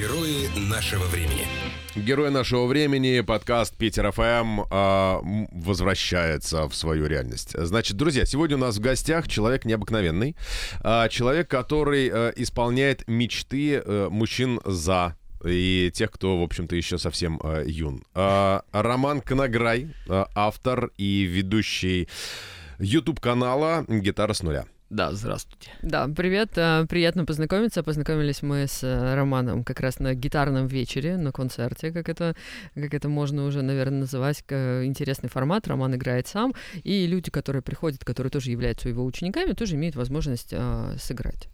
Герои нашего времени. Герой нашего времени, подкаст Питер ФМ э, возвращается в свою реальность. Значит, друзья, сегодня у нас в гостях человек необыкновенный. Э, человек, который э, исполняет мечты э, мужчин за и тех, кто, в общем-то, еще совсем э, юн. Э, Роман Конограй, э, автор и ведущий YouTube-канала «Гитара с нуля». Да, здравствуйте. Да, привет, э, приятно познакомиться. Познакомились мы с э, Романом как раз на гитарном вечере, на концерте, как это, как это можно уже, наверное, называть. Интересный формат. Роман играет сам, и люди, которые приходят, которые тоже являются его учениками, тоже имеют возможность э, сыграть.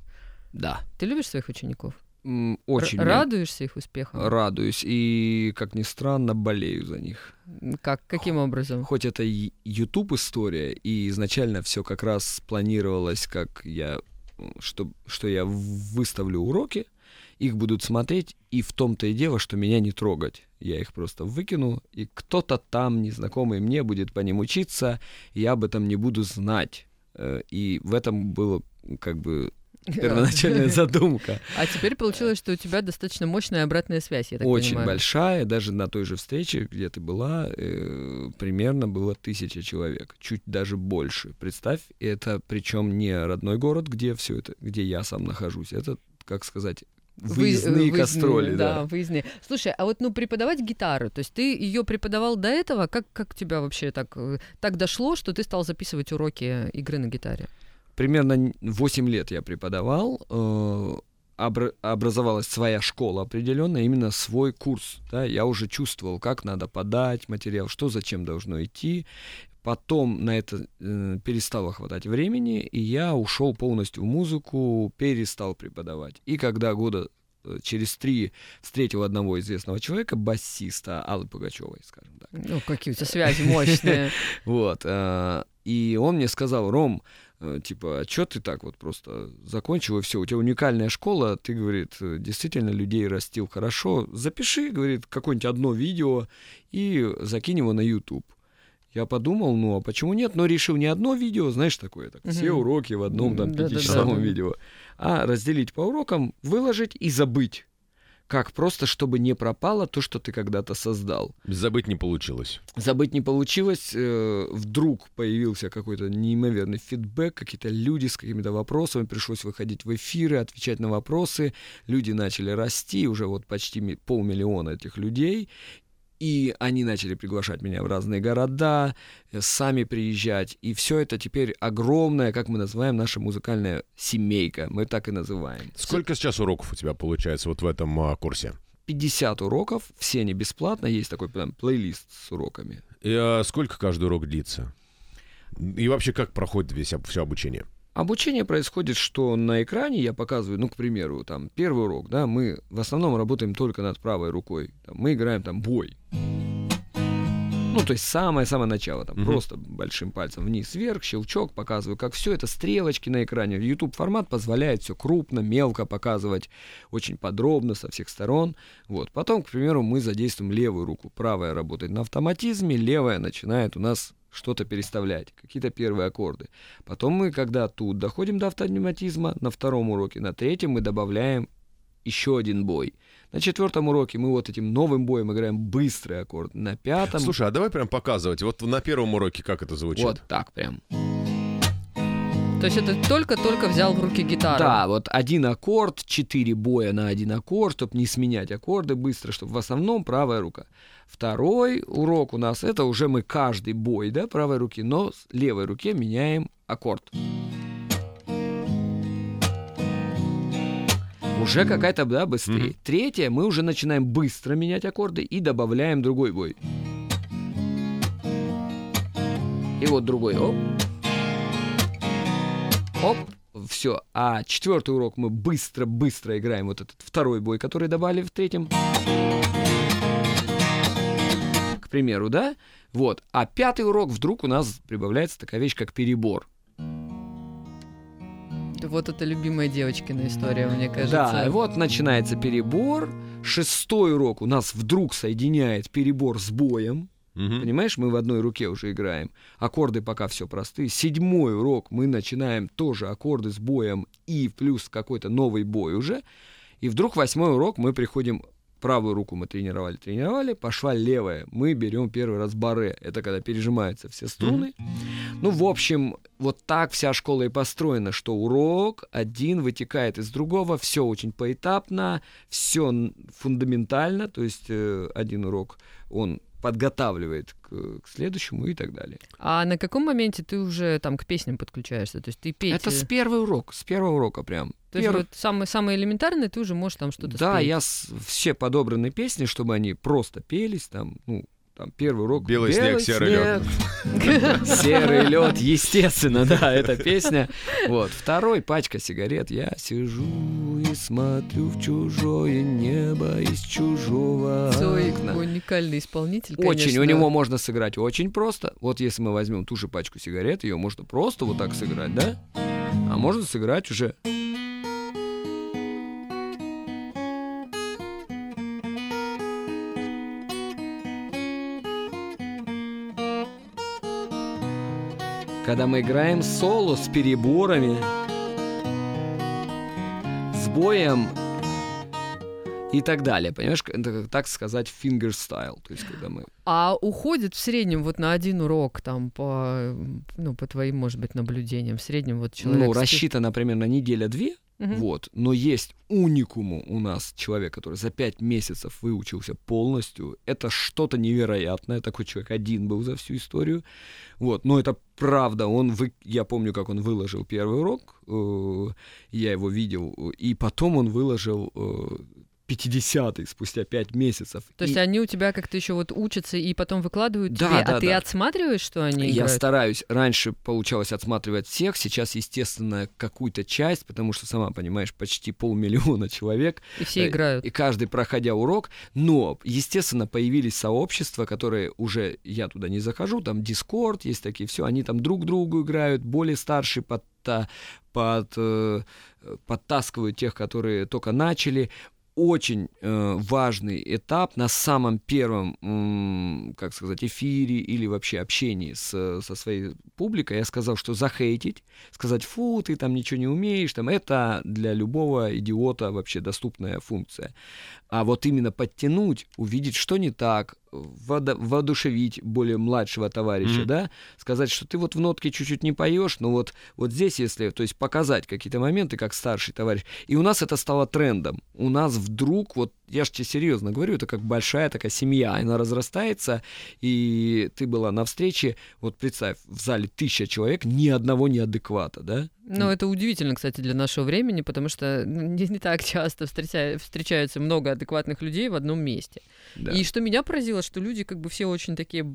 Да. Ты любишь своих учеников? Очень. Радуешься их успехам? Радуюсь. И, как ни странно, болею за них. Как? Каким образом? Хоть это YouTube история, и изначально все как раз планировалось, как я, что, что я выставлю уроки, их будут смотреть, и в том-то и дело, что меня не трогать. Я их просто выкину, и кто-то там, незнакомый мне, будет по ним учиться, и я об этом не буду знать. Э, и в этом было как бы первоначальная задумка. А теперь получилось, что у тебя достаточно мощная обратная связь, я так Очень понимаю. большая, даже на той же встрече, где ты была, э, примерно было тысяча человек, чуть даже больше. Представь, это причем не родной город, где все это, где я сам нахожусь, это, как сказать, Выездные Вы, кастроли, да. да. выездные. Слушай, а вот ну преподавать гитару, то есть ты ее преподавал до этого, как как тебя вообще так э, так дошло, что ты стал записывать уроки игры на гитаре? Примерно 8 лет я преподавал, э, образовалась своя школа определенная, именно свой курс. Да, я уже чувствовал, как надо подать материал, что зачем должно идти. Потом на это э, перестало хватать времени, и я ушел полностью в музыку, перестал преподавать. И когда года э, через три встретил одного известного человека, басиста Аллы Пугачевой, скажем так. Ну, какие у тебя связи мощные. Вот. Э, и он мне сказал, Ром, типа, а что ты так вот просто закончил, и все, у тебя уникальная школа, ты, говорит, э, действительно людей растил хорошо, запиши, говорит, какое-нибудь одно видео и закинь его на YouTube. Я подумал, ну а почему нет, но решил не одно видео, знаешь, такое, так, все уроки в одном там пятичасовом видео, а разделить по урокам, выложить и забыть как просто, чтобы не пропало то, что ты когда-то создал. Забыть не получилось. Забыть не получилось. Э, вдруг появился какой-то неимоверный фидбэк, какие-то люди с какими-то вопросами, пришлось выходить в эфиры, отвечать на вопросы. Люди начали расти, уже вот почти полмиллиона этих людей. И они начали приглашать меня в разные города, э, сами приезжать. И все это теперь огромная, как мы называем, наша музыкальная семейка. Мы так и называем. Сколько сейчас уроков у тебя получается вот в этом а, курсе? 50 уроков, все они бесплатно, есть такой прям плейлист с уроками. И а, сколько каждый урок длится? И вообще как проходит весь, все обучение? Обучение происходит, что на экране я показываю, ну, к примеру, там, первый урок, да, мы в основном работаем только над правой рукой. Там, мы играем там бой. Ну, то есть самое-самое начало, там, mm-hmm. просто большим пальцем вниз-вверх, щелчок, показываю, как все это, стрелочки на экране. YouTube формат позволяет все крупно, мелко показывать, очень подробно, со всех сторон. Вот. Потом, к примеру, мы задействуем левую руку. Правая работает на автоматизме, левая начинает у нас что-то переставлять, какие-то первые аккорды. Потом мы, когда тут доходим до автоматизма, на втором уроке, на третьем мы добавляем еще один бой. На четвертом уроке мы вот этим новым боем играем быстрый аккорд. На пятом... Слушай, а давай прям показывать. Вот на первом уроке как это звучит? Вот так прям. То есть это только-только взял в руки гитару. Да, вот один аккорд, четыре боя на один аккорд, чтобы не сменять аккорды быстро, чтобы в основном правая рука. Второй урок у нас это уже мы каждый бой, да, правой руки, но с левой руке меняем аккорд. Уже какая-то, да, быстрее. Mm-hmm. Третье, мы уже начинаем быстро менять аккорды и добавляем другой бой. И вот другой. Оп. Оп, все. А четвертый урок мы быстро-быстро играем вот этот второй бой, который добавили в третьем. К примеру, да? Вот. А пятый урок вдруг у нас прибавляется такая вещь, как перебор. Вот это любимая девочкина история, мне кажется. Да, вот начинается перебор. Шестой урок у нас вдруг соединяет перебор с боем. Угу. Понимаешь, мы в одной руке уже играем. Аккорды пока все простые. Седьмой урок мы начинаем тоже аккорды с боем и плюс какой-то новый бой уже. И вдруг восьмой урок мы приходим правую руку мы тренировали, тренировали, пошла левая. Мы берем первый раз баре. Это когда пережимаются все струны. Mm-hmm. Ну, в общем, вот так вся школа и построена, что урок один вытекает из другого, все очень поэтапно, все фундаментально, то есть э, один урок, он подготавливает к, к следующему и так далее. А на каком моменте ты уже там к песням подключаешься? То есть ты петь... Это с первого урока, с первого урока прям. То есть вот самый, самый элементарный ты уже можешь там что-то Да, спеть. я с, все подобранные песни, чтобы они просто пелись, там, ну, там первый урок. Белый, Белый снег, серый лед. Серый лед, естественно, да, эта песня. Вот. Второй пачка сигарет. Я сижу и смотрю в чужое небо из чужого Цой уникальный исполнитель, конечно. Очень. У него можно сыграть очень просто. Вот если мы возьмем ту же пачку сигарет, ее можно просто вот так сыграть, да? А можно сыграть уже когда мы играем соло с переборами, с боем и так далее. Понимаешь, это так сказать fingerstyle, то есть когда мы... А уходит в среднем вот на один урок там по, ну, по твоим, может быть, наблюдениям, в среднем вот человек... Ну, рассчитано примерно неделя-две, Угу. Вот. Но есть уникум у нас человек, который за пять месяцев выучился полностью. Это что-то невероятное. Такой человек один был за всю историю. Вот. Но это правда. Он вы... Я помню, как он выложил первый урок. Э, я его видел. И потом он выложил э, 50-й спустя 5 месяцев. То и... есть они у тебя как-то еще вот учатся и потом выкладывают да, тебе, а да, а ты да. отсматриваешь, что они Я играют? стараюсь. Раньше получалось отсматривать всех, сейчас, естественно, какую-то часть, потому что, сама понимаешь, почти полмиллиона человек. И все играют. И каждый, проходя урок. Но, естественно, появились сообщества, которые уже, я туда не захожу, там Discord есть такие, все, они там друг другу играют, более старшие под под, э, подтаскивают тех, которые только начали очень э, важный этап на самом первом, м, как сказать, эфире или вообще общении с, со своей публикой. Я сказал, что захейтить, сказать, фу, ты там ничего не умеешь, там, это для любого идиота вообще доступная функция. А вот именно подтянуть, увидеть, что не так, воодушевить более младшего товарища, mm-hmm. да, сказать, что ты вот в нотке чуть-чуть не поешь, но вот, вот здесь, если, то есть показать какие-то моменты, как старший товарищ. И у нас это стало трендом. У нас вдруг, вот я же тебе серьезно говорю, это как большая такая семья, она разрастается, и ты была на встрече, вот представь, в зале тысяча человек, ни одного неадеквата, да? Ну, это удивительно, кстати, для нашего времени, потому что ну, не, не так часто встреча, встречаются много адекватных людей в одном месте. Да. И что меня поразило, что люди как бы все очень такие,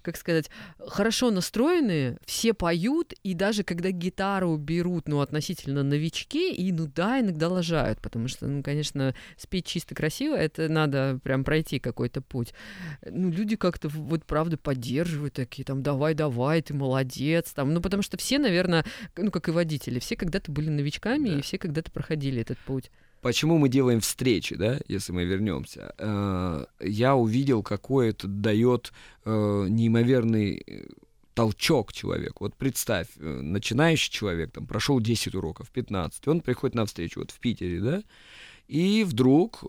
как сказать, хорошо настроенные, все поют, и даже когда гитару берут, ну, относительно новички, и, ну, да, иногда лажают, потому что, ну, конечно, спеть чисто красиво, это надо прям пройти какой-то путь. Ну, люди как-то вот, правда, поддерживают такие, там, давай-давай, ты молодец, там, ну, потому что все, наверное, ну, как и водители, все когда-то были новичками, да. и все когда-то проходили этот путь. Почему мы делаем встречи, да, если мы вернемся? Э, я увидел, какой это дает э, неимоверный э, толчок человеку. Вот представь, начинающий человек там прошел 10 уроков, 15, он приходит на встречу вот в Питере, да, и вдруг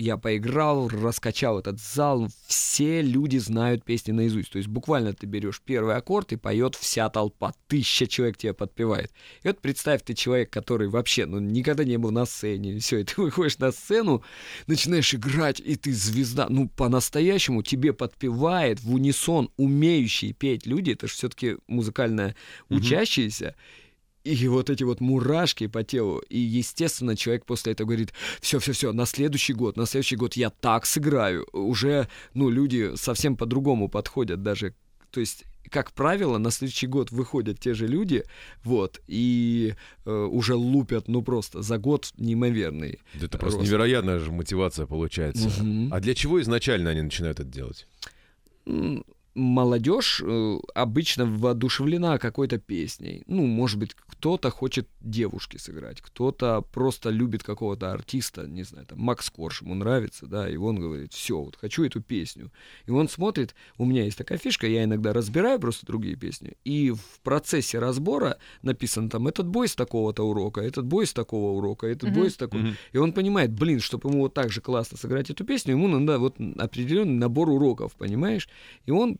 я поиграл, раскачал этот зал, все люди знают песни наизусть. То есть буквально ты берешь первый аккорд и поет вся толпа, тысяча человек тебя подпевает. И вот представь, ты человек, который вообще ну, никогда не был на сцене, все, и ты выходишь на сцену, начинаешь играть, и ты звезда, ну по-настоящему тебе подпевает в унисон умеющие петь люди, это же все-таки музыкально учащиеся. Mm-hmm и вот эти вот мурашки по телу. И, естественно, человек после этого говорит, все-все-все, на следующий год, на следующий год я так сыграю. Уже, ну, люди совсем по-другому подходят даже. То есть как правило, на следующий год выходят те же люди, вот, и э, уже лупят, ну просто за год неимоверный. Это рост. просто невероятная же мотивация получается. Угу. А для чего изначально они начинают это делать? Молодежь э, обычно воодушевлена какой-то песней. Ну, может быть, кто-то хочет девушке сыграть, кто-то просто любит какого-то артиста, не знаю, там Макс Корж ему нравится, да, и он говорит, все, вот хочу эту песню. И он смотрит, у меня есть такая фишка, я иногда разбираю просто другие песни, и в процессе разбора написано там этот бой с такого-то урока, этот бой с такого урока, этот бой с такого. И он понимает, блин, чтобы ему вот так же классно сыграть эту песню, ему надо вот определенный набор уроков, понимаешь? И он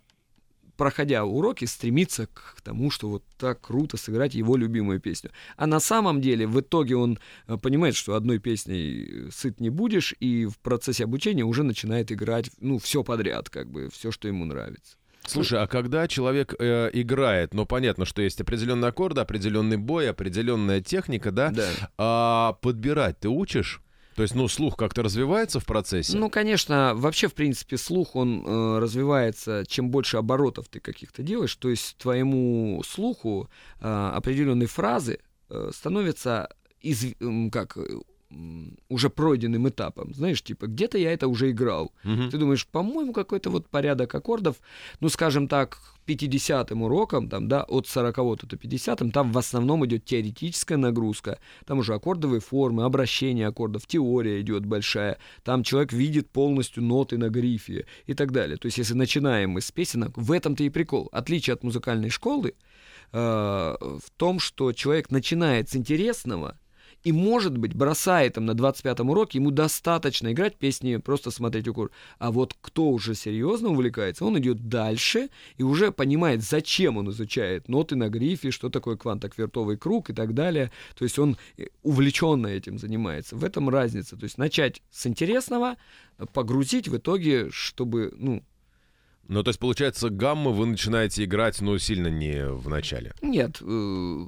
проходя уроки, стремится к тому, что вот так круто сыграть его любимую песню. А на самом деле в итоге он э, понимает, что одной песней э, сыт не будешь, и в процессе обучения уже начинает играть, ну, все подряд, как бы, все, что ему нравится. Слушай, а когда человек э, играет, ну понятно, что есть определенные аккорды, определенный бой, определенная техника, да? Да. А подбирать ты учишь? То есть, ну, слух как-то развивается в процессе? Ну, конечно, вообще, в принципе, слух, он э, развивается, чем больше оборотов ты каких-то делаешь, то есть твоему слуху э, определенные фразы э, становятся из, как, уже пройденным этапом. Знаешь, типа, где-то я это уже играл. Мгм. Ты думаешь, по-моему, какой-то вот порядок аккордов, ну, скажем так, к 50-м урокам, там, да, от 40 до 50 там в основном идет теоретическая нагрузка. Там уже аккордовые формы, обращение аккордов, теория идет большая. Там человек видит полностью ноты на грифе и так далее. То есть, если начинаем мы с песенок, в этом-то и прикол. Отличие от музыкальной школы э, в том, что человек начинает с интересного, и, может быть, бросает там на 25-м уроке, ему достаточно играть песни, просто смотреть укор. А вот кто уже серьезно увлекается, он идет дальше и уже понимает, зачем он изучает ноты на грифе, что такое квантоквертовый круг и так далее. То есть он э, увлеченно этим занимается. В этом разница. То есть начать с интересного, погрузить в итоге, чтобы, ну, Ну, то есть, получается, гаммы вы начинаете играть, ну, сильно не в начале. Нет, э,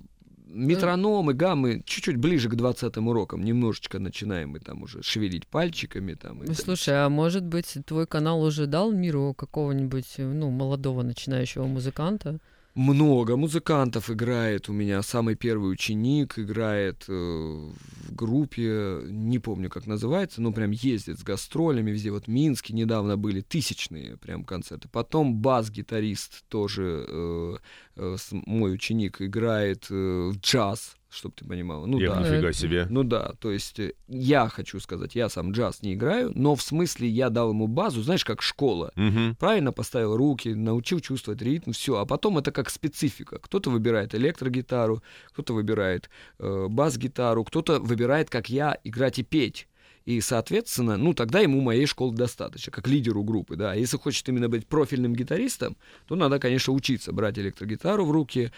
метрономы, гаммы чуть-чуть ближе к 20 урокам. Немножечко начинаем мы там уже шевелить пальчиками. Там, и. Слушай, а может быть, твой канал уже дал миру какого-нибудь, ну, молодого начинающего музыканта? Много музыкантов играет. У меня самый первый ученик играет э, в группе, не помню, как называется, но прям ездит с гастролями везде. Вот в Минске недавно были тысячные прям концерты. Потом бас-гитарист тоже, э, э, мой ученик, играет э, в джаз, чтобы ты понимал. Ну Эх, да. нифига себе. Ну да, то есть э, я хочу сказать, я сам джаз не играю, но в смысле я дал ему базу, знаешь, как школа. Мгм. Правильно поставил руки, научил чувствовать ритм, все. А потом это как специфика. Кто-то выбирает электрогитару, кто-то выбирает э, бас-гитару, кто-то выбирает, как я, играть и петь. И, соответственно, ну, тогда ему моей школы достаточно, как лидеру группы, да. Если хочет именно быть профильным гитаристом, то надо, конечно, учиться брать электрогитару в руки.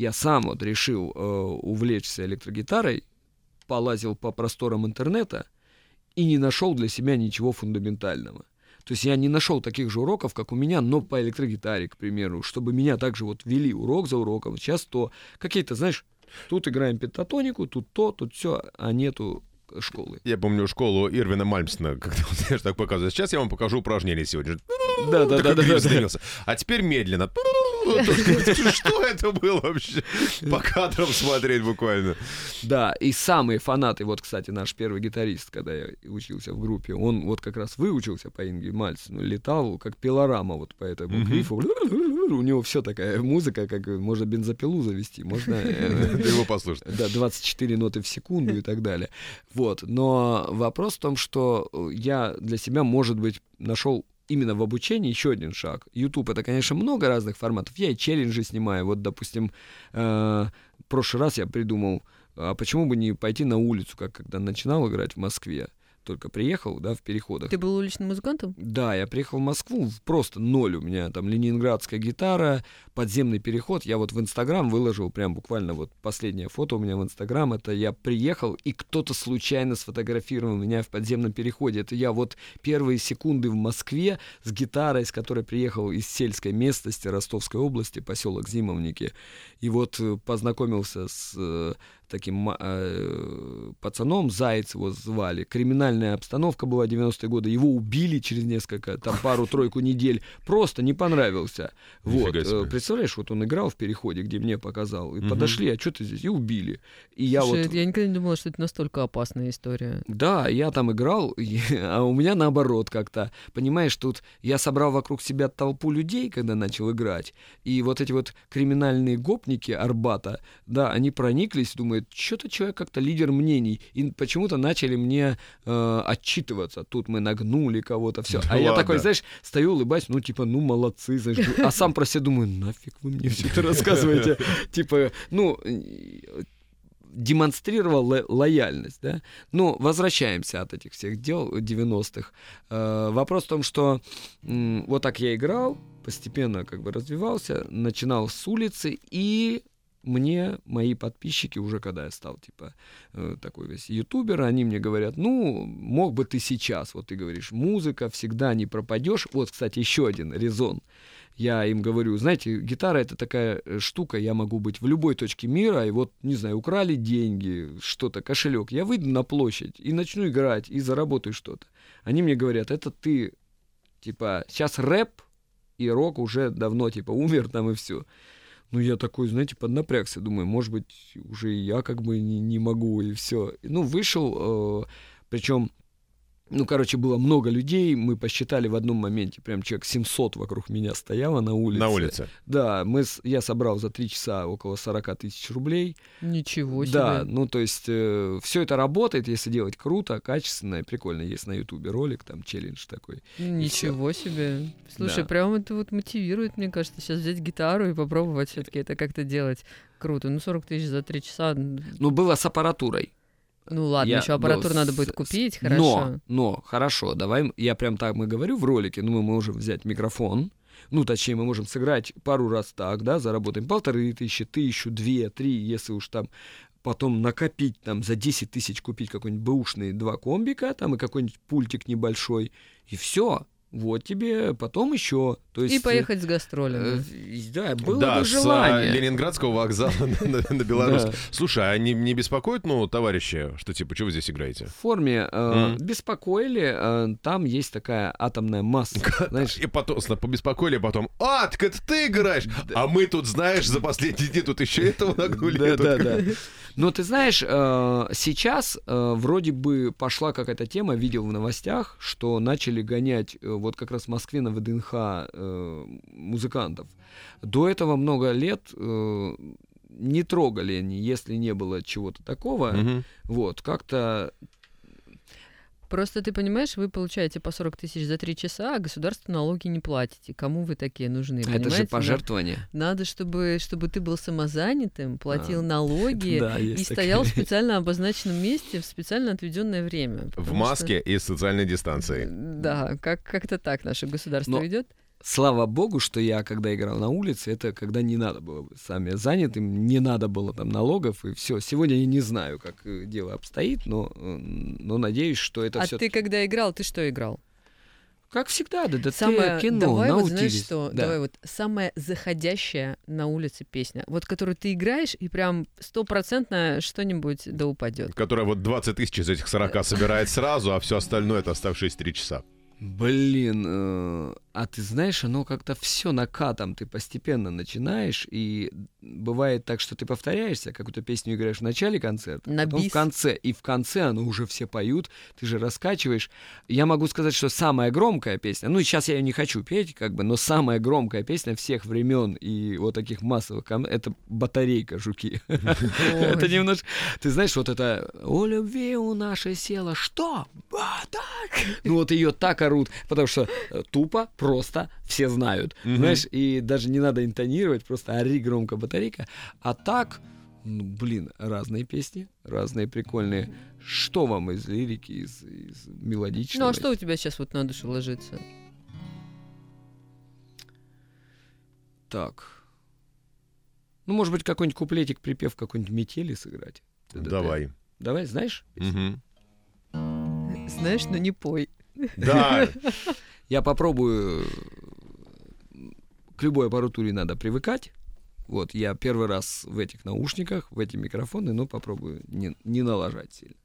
Я сам вот решил э, увлечься электрогитарой, полазил по просторам интернета и не нашел для себя ничего фундаментального. То есть я не нашел таких же уроков, как у меня, но по электрогитаре, к примеру, чтобы меня также вот вели урок за уроком. Сейчас то какие-то, знаешь, тут играем пентатонику, тут то, тут все, а нету школы. Я помню школу Ирвина Мальмсона, когда он, знаешь, так показывает. Сейчас я вам покажу упражнение сегодня. Да, да, да, да, да. А теперь медленно. Что это было вообще? По кадрам смотреть буквально. Да, и самые фанаты, вот, кстати, наш первый гитарист, когда я учился в группе, он вот как раз выучился по Инге Мальцину, летал как пилорама вот по этому грифу. У него все такая музыка, как можно бензопилу завести, можно... э, его послушай. Да, 24 ноты в секунду и так далее. Вот. Но вопрос в том, что э, я для себя, может быть, нашел именно в обучении еще один шаг. YouTube это, конечно, много разных форматов. Я и челленджи снимаю. Вот, допустим, э, в прошлый раз я придумал, а почему бы не пойти на улицу, как когда начинал играть в Москве. Только приехал, да, в переходах. Ты был уличным музыкантом? Да, я приехал в Москву, просто ноль у меня там ленинградская гитара, подземный переход. Я вот в Инстаграм выложил прям буквально вот последнее фото у меня в Инстаграм. Это я приехал, и кто-то случайно сфотографировал меня в подземном переходе. Это я вот первые секунды в Москве с гитарой, с которой приехал из сельской местности Ростовской области, поселок Зимовники. И вот э, познакомился с э, таким э, пацаном, Заяц его звали. Криминальная обстановка была 90-е годы. Его убили через несколько, там, пару-тройку недель. Просто не понравился. Вот. Э, Представляешь, вот он играл в переходе, где мне показал. И подошли, а что ты здесь? И убили. И я Слушай, вот... я никогда не думала, что это настолько опасная история. Да, я там играл, а у меня наоборот как-то. Понимаешь, тут я собрал вокруг себя толпу людей, когда начал играть, и вот эти вот криминальные гопники Арбата, да, они прониклись, думают, что-то человек как-то лидер мнений, и почему-то начали мне э, отчитываться. Тут мы нагнули кого-то, все. А я такой, знаешь, стою, улыбаюсь, ну типа, ну молодцы, знаешь, а сам про себя думаю, нафиг вы мне все это рассказываете. Типа, ну, э, демонстрировал ло- лояльность, да. Ну, возвращаемся от этих всех дел 90-х. Э, вопрос в том, что м, вот так я играл, постепенно как бы развивался, начинал с улицы, и мне мои подписчики уже когда я стал типа э, такой весь ютубер, они мне говорят, ну мог бы ты сейчас, вот ты говоришь, музыка всегда не пропадешь. Вот, кстати, еще один резон. Я им говорю, знаете, гитара это такая э, штука, я могу быть в любой точке мира, и вот, не знаю, украли деньги, что-то, кошелек, я выйду на площадь и начну играть, и заработаю что-то. Они мне говорят, это ты, типа, сейчас рэп и рок уже давно, типа, умер там и все. Ну, я такой, знаете, поднапрягся, думаю, может быть, уже и я как бы не, не могу, и все. Ну, вышел, причем, ну, короче, было много людей, мы посчитали в одном моменте, прям человек 700 вокруг меня стояло на улице. На улице. Да, мы, я собрал за три часа около 40 тысяч рублей. Ничего себе. Да, ну то есть все это работает, если делать круто, качественно и прикольно. Есть на Ютубе ролик, там челлендж такой. Ничего себе. Слушай, Да. прям это вот мотивирует, мне кажется, сейчас взять гитару и попробовать все-таки это как-то делать. Круто. Ну, 40 тысяч за три часа. Ну, было с аппаратурой. Ну ладно, Я- еще аппаратуру ну, надо будет купить, Но, хорошо. но, хорошо, давай, я прям так мы говорю в ролике, ну, мы можем взять микрофон, ну, точнее, мы можем сыграть пару раз так, да, заработаем полторы тысячи, тысячу, две, три, если уж там потом накопить там за 10 тысяч купить какой-нибудь бэушный два комбика, там и какой-нибудь пультик небольшой, и все. Вот тебе потом еще. То есть, И э, поехать с э, гастролями. да, было да, бы с а, желание. Ленинградского вокзала на, на- на Беларусь. Да. Слушай, а не, не беспокоит, ну, товарищи, что типа, что вы здесь играете? В форме э, Мгм. беспокоили, э, там есть такая атомная масса, знаешь, И потом, побеспокоили, а потом, а, так это ты играешь, а мы тут, знаешь, за последние дни тут еще этого нагнули. Да, да, да. Но ты знаешь, э, сейчас э, вроде бы пошла какая-то тема, видел в новостях, что начали гонять э, вот как раз в Москве на ВДНХ э, музыкантов. До этого много лет э, не трогали они, если не было чего-то такого. Мгм. Вот, как-то Просто ты понимаешь, вы получаете по 40 тысяч за три часа, а государству налоги не платите. Кому вы такие нужны? это понимаете? же пожертвование. Надо, чтобы, чтобы ты был самозанятым, платил А, налоги Да, и есть стоял в такие. специально обозначенном месте в специально отведенное время. В потому что- маске и социальной дистанцией. Да, как- как-то так наше государство Но- ведет. Слава богу, что я, когда играл на улице, это когда не надо было быть сами занятым, не надо было там налогов, и все. Сегодня я не знаю, как э, дело обстоит, но, э, но надеюсь, что это а все ты когда играл, ты что играл? как всегда, ДДТ, Самое, кино, давай вот наутились. знаешь что, Да. давай вот самая заходящая на улице песня, вот которую ты играешь и прям стопроцентно что-нибудь да упадет. Которая вот 20 тысяч из этих 40 собирает сразу, а все остальное это оставшиеся 3 часа. Блин, э, а ты знаешь, оно как-то все накатом, ты постепенно начинаешь, и бывает так, что ты повторяешься, какую-то песню играешь в начале концерта, На потом бис. в конце, и в конце оно уже все поют, ты же раскачиваешь. Я могу сказать, что самая громкая песня, ну сейчас я ее не хочу петь, как бы, но самая громкая песня всех времен и вот таких массовых, кон- это батарейка жуки. Это немножко, ты знаешь, вот это «О любви у нашей села что? А, так!» Ну вот ее так орут, потому что э, тупо, просто все знают, Мгм. знаешь, и даже не надо интонировать, просто ори громко батарейка. А так, ну, блин, разные песни, разные прикольные. Что вам из лирики, из, из мелодичного? Ну а что у тебя сейчас вот на душу ложится? Так. Ну, может быть, какой-нибудь куплетик, припев какой-нибудь метели сыграть? Давай. Давай, знаешь? Мгм. Знаешь, но не пой. Да, Я попробую. К любой аппаратуре надо привыкать. Вот, я первый раз в этих наушниках, в эти микрофоны, но попробую не, не налажать сильно.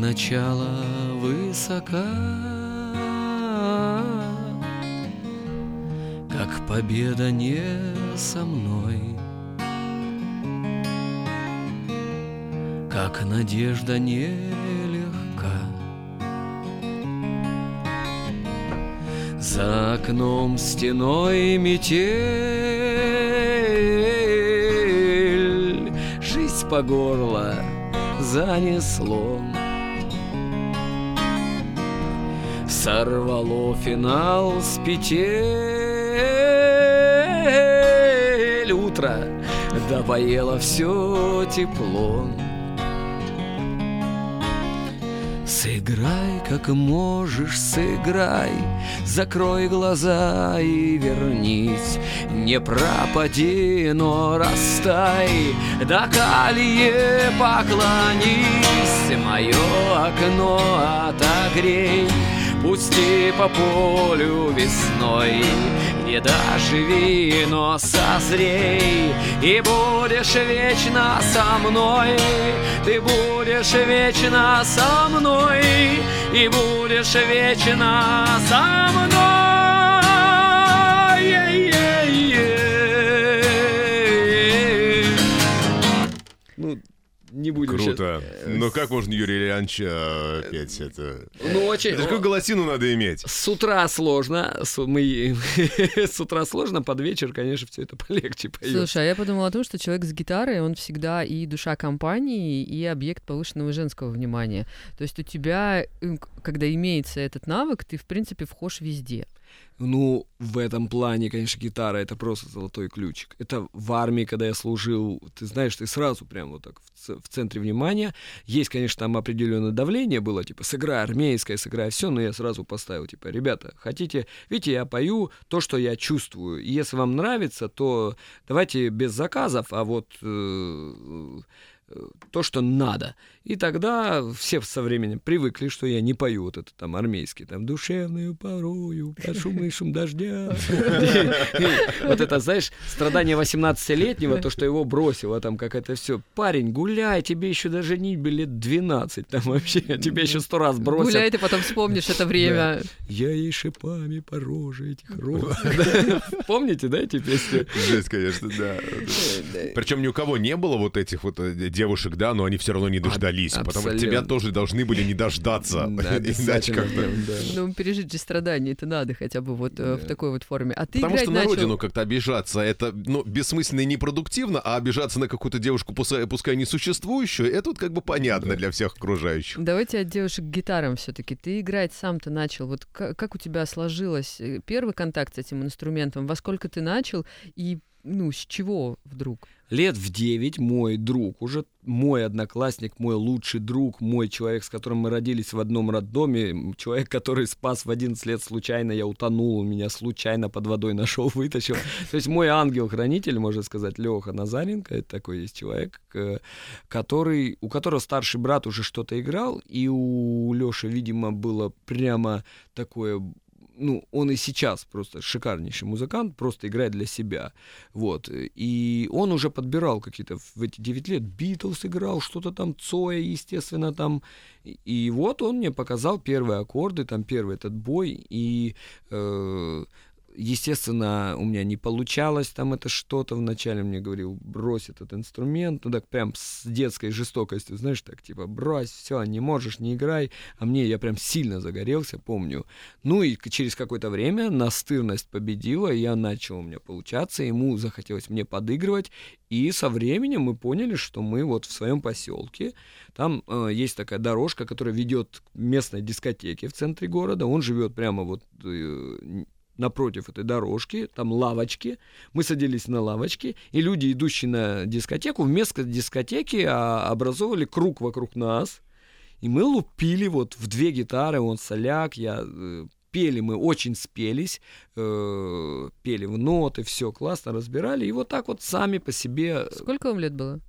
Начало высока, Как победа не со мной, Как надежда нелегка. За окном стеной метель, Жизнь по горло занесло. Сорвало финал с петель. Утро допоело все тепло. Сыграй, как можешь, сыграй. Закрой глаза и вернись. Не пропади, но растай. До колье поклонись. Мое окно отогрей Пусти по полю весной Не доживи, но созрей. И будешь вечно со мной Ты будешь вечно со мной И будешь вечно со мной не будем Круто. щас- Ну как можно Юрий Ильянович э, петь это? Ну, очень... Это какую голосину надо иметь? С утра сложно, с, мы, с утра сложно, под вечер, конечно, все это полегче поет. Слушай, а я подумала о том, что человек с гитарой, он всегда и душа компании, и объект повышенного женского внимания. То есть у тебя, э, когда имеется этот навык, ты, в принципе, вхож везде. Ну, в этом плане, конечно, гитара это просто золотой ключик. Это в армии, когда я служил, ты знаешь, ты сразу прям вот так в, в центре внимания. Есть, конечно, там определенное давление было, типа, сыграй армейское, сыграй все, но я сразу поставил, типа, ребята, хотите, видите, я пою то, что я чувствую. И если вам нравится, то давайте без заказов, а вот э, э, то, что надо. И тогда все со временем привыкли, что я не пою вот это там армейский, там душевную порою, под шум и шум дождя. Вот это, знаешь, страдание 18-летнего, то, что его бросило, там как это все. Парень, гуляй, тебе еще даже не лет 12, там вообще, тебя еще сто раз бросят. Гуляй, ты потом вспомнишь это время. Я ей шипами по роже этих роз. Помните, да, эти песни? Жесть, конечно, да. Причем ни у кого не было вот этих вот э, девушек, да, но они все равно не дождались. Потому что абсолютно. тебя тоже должны были не дождаться. Да, Иначе как-то... да. Ну, пережить же страдания это надо хотя бы вот э, в такой вот форме. А ты Потому играть что на начал... родину как-то обижаться, это, ну, бессмысленно и непродуктивно, а обижаться на какую-то девушку, пускай, пускай несуществующую, это вот как бы понятно для всех окружающих. Давайте от девушек к гитарам все-таки. Ты играть сам-то начал. Вот ка- как у тебя сложилось э, первый контакт с этим инструментом? Во сколько ты начал и ну с чего вдруг? Лет в 9 мой друг, уже мой одноклассник, мой лучший друг, мой человек, с которым мы родились в одном роддоме, человек, который спас в 11 лет случайно, я утонул, он меня случайно под водой нашел, вытащил. То есть мой ангел-хранитель, можно сказать, Леха Назаренко, это такой есть человек, который, у которого старший брат уже что-то играл, и у Леши, видимо, было прямо такое ну, он и сейчас просто шикарнейший музыкант, просто играет для себя. Вот. И он уже подбирал какие-то в эти 9 лет. Битлз играл, что-то там, Цоя, естественно, там. И- вот он мне показал первые аккорды, там первый этот бой. И, э, естественно, у меня не получалось там это что-то. Вначале мне говорил, брось этот инструмент. Ну так прям с детской жестокостью, знаешь, так типа, брось, все, не можешь, не играй. А мне я прям сильно загорелся, помню. Ну и через какое-то время настырность победила, я начал у меня получаться, ему захотелось мне подыгрывать, и со временем мы поняли, что мы вот в своем поселке, там э, есть такая дорожка, которая ведет к местной дискотеке в центре города, он живет прямо вот э, напротив этой дорожки, там лавочки, мы садились на лавочки, и люди, идущие на дискотеку, вместо дискотеки а, образовывали круг вокруг нас, и мы лупили вот в две гитары, он соляк, я э, пели мы, очень спелись, э, пели в ноты, все классно разбирали, и вот так вот сами по себе... Сколько вам лет было?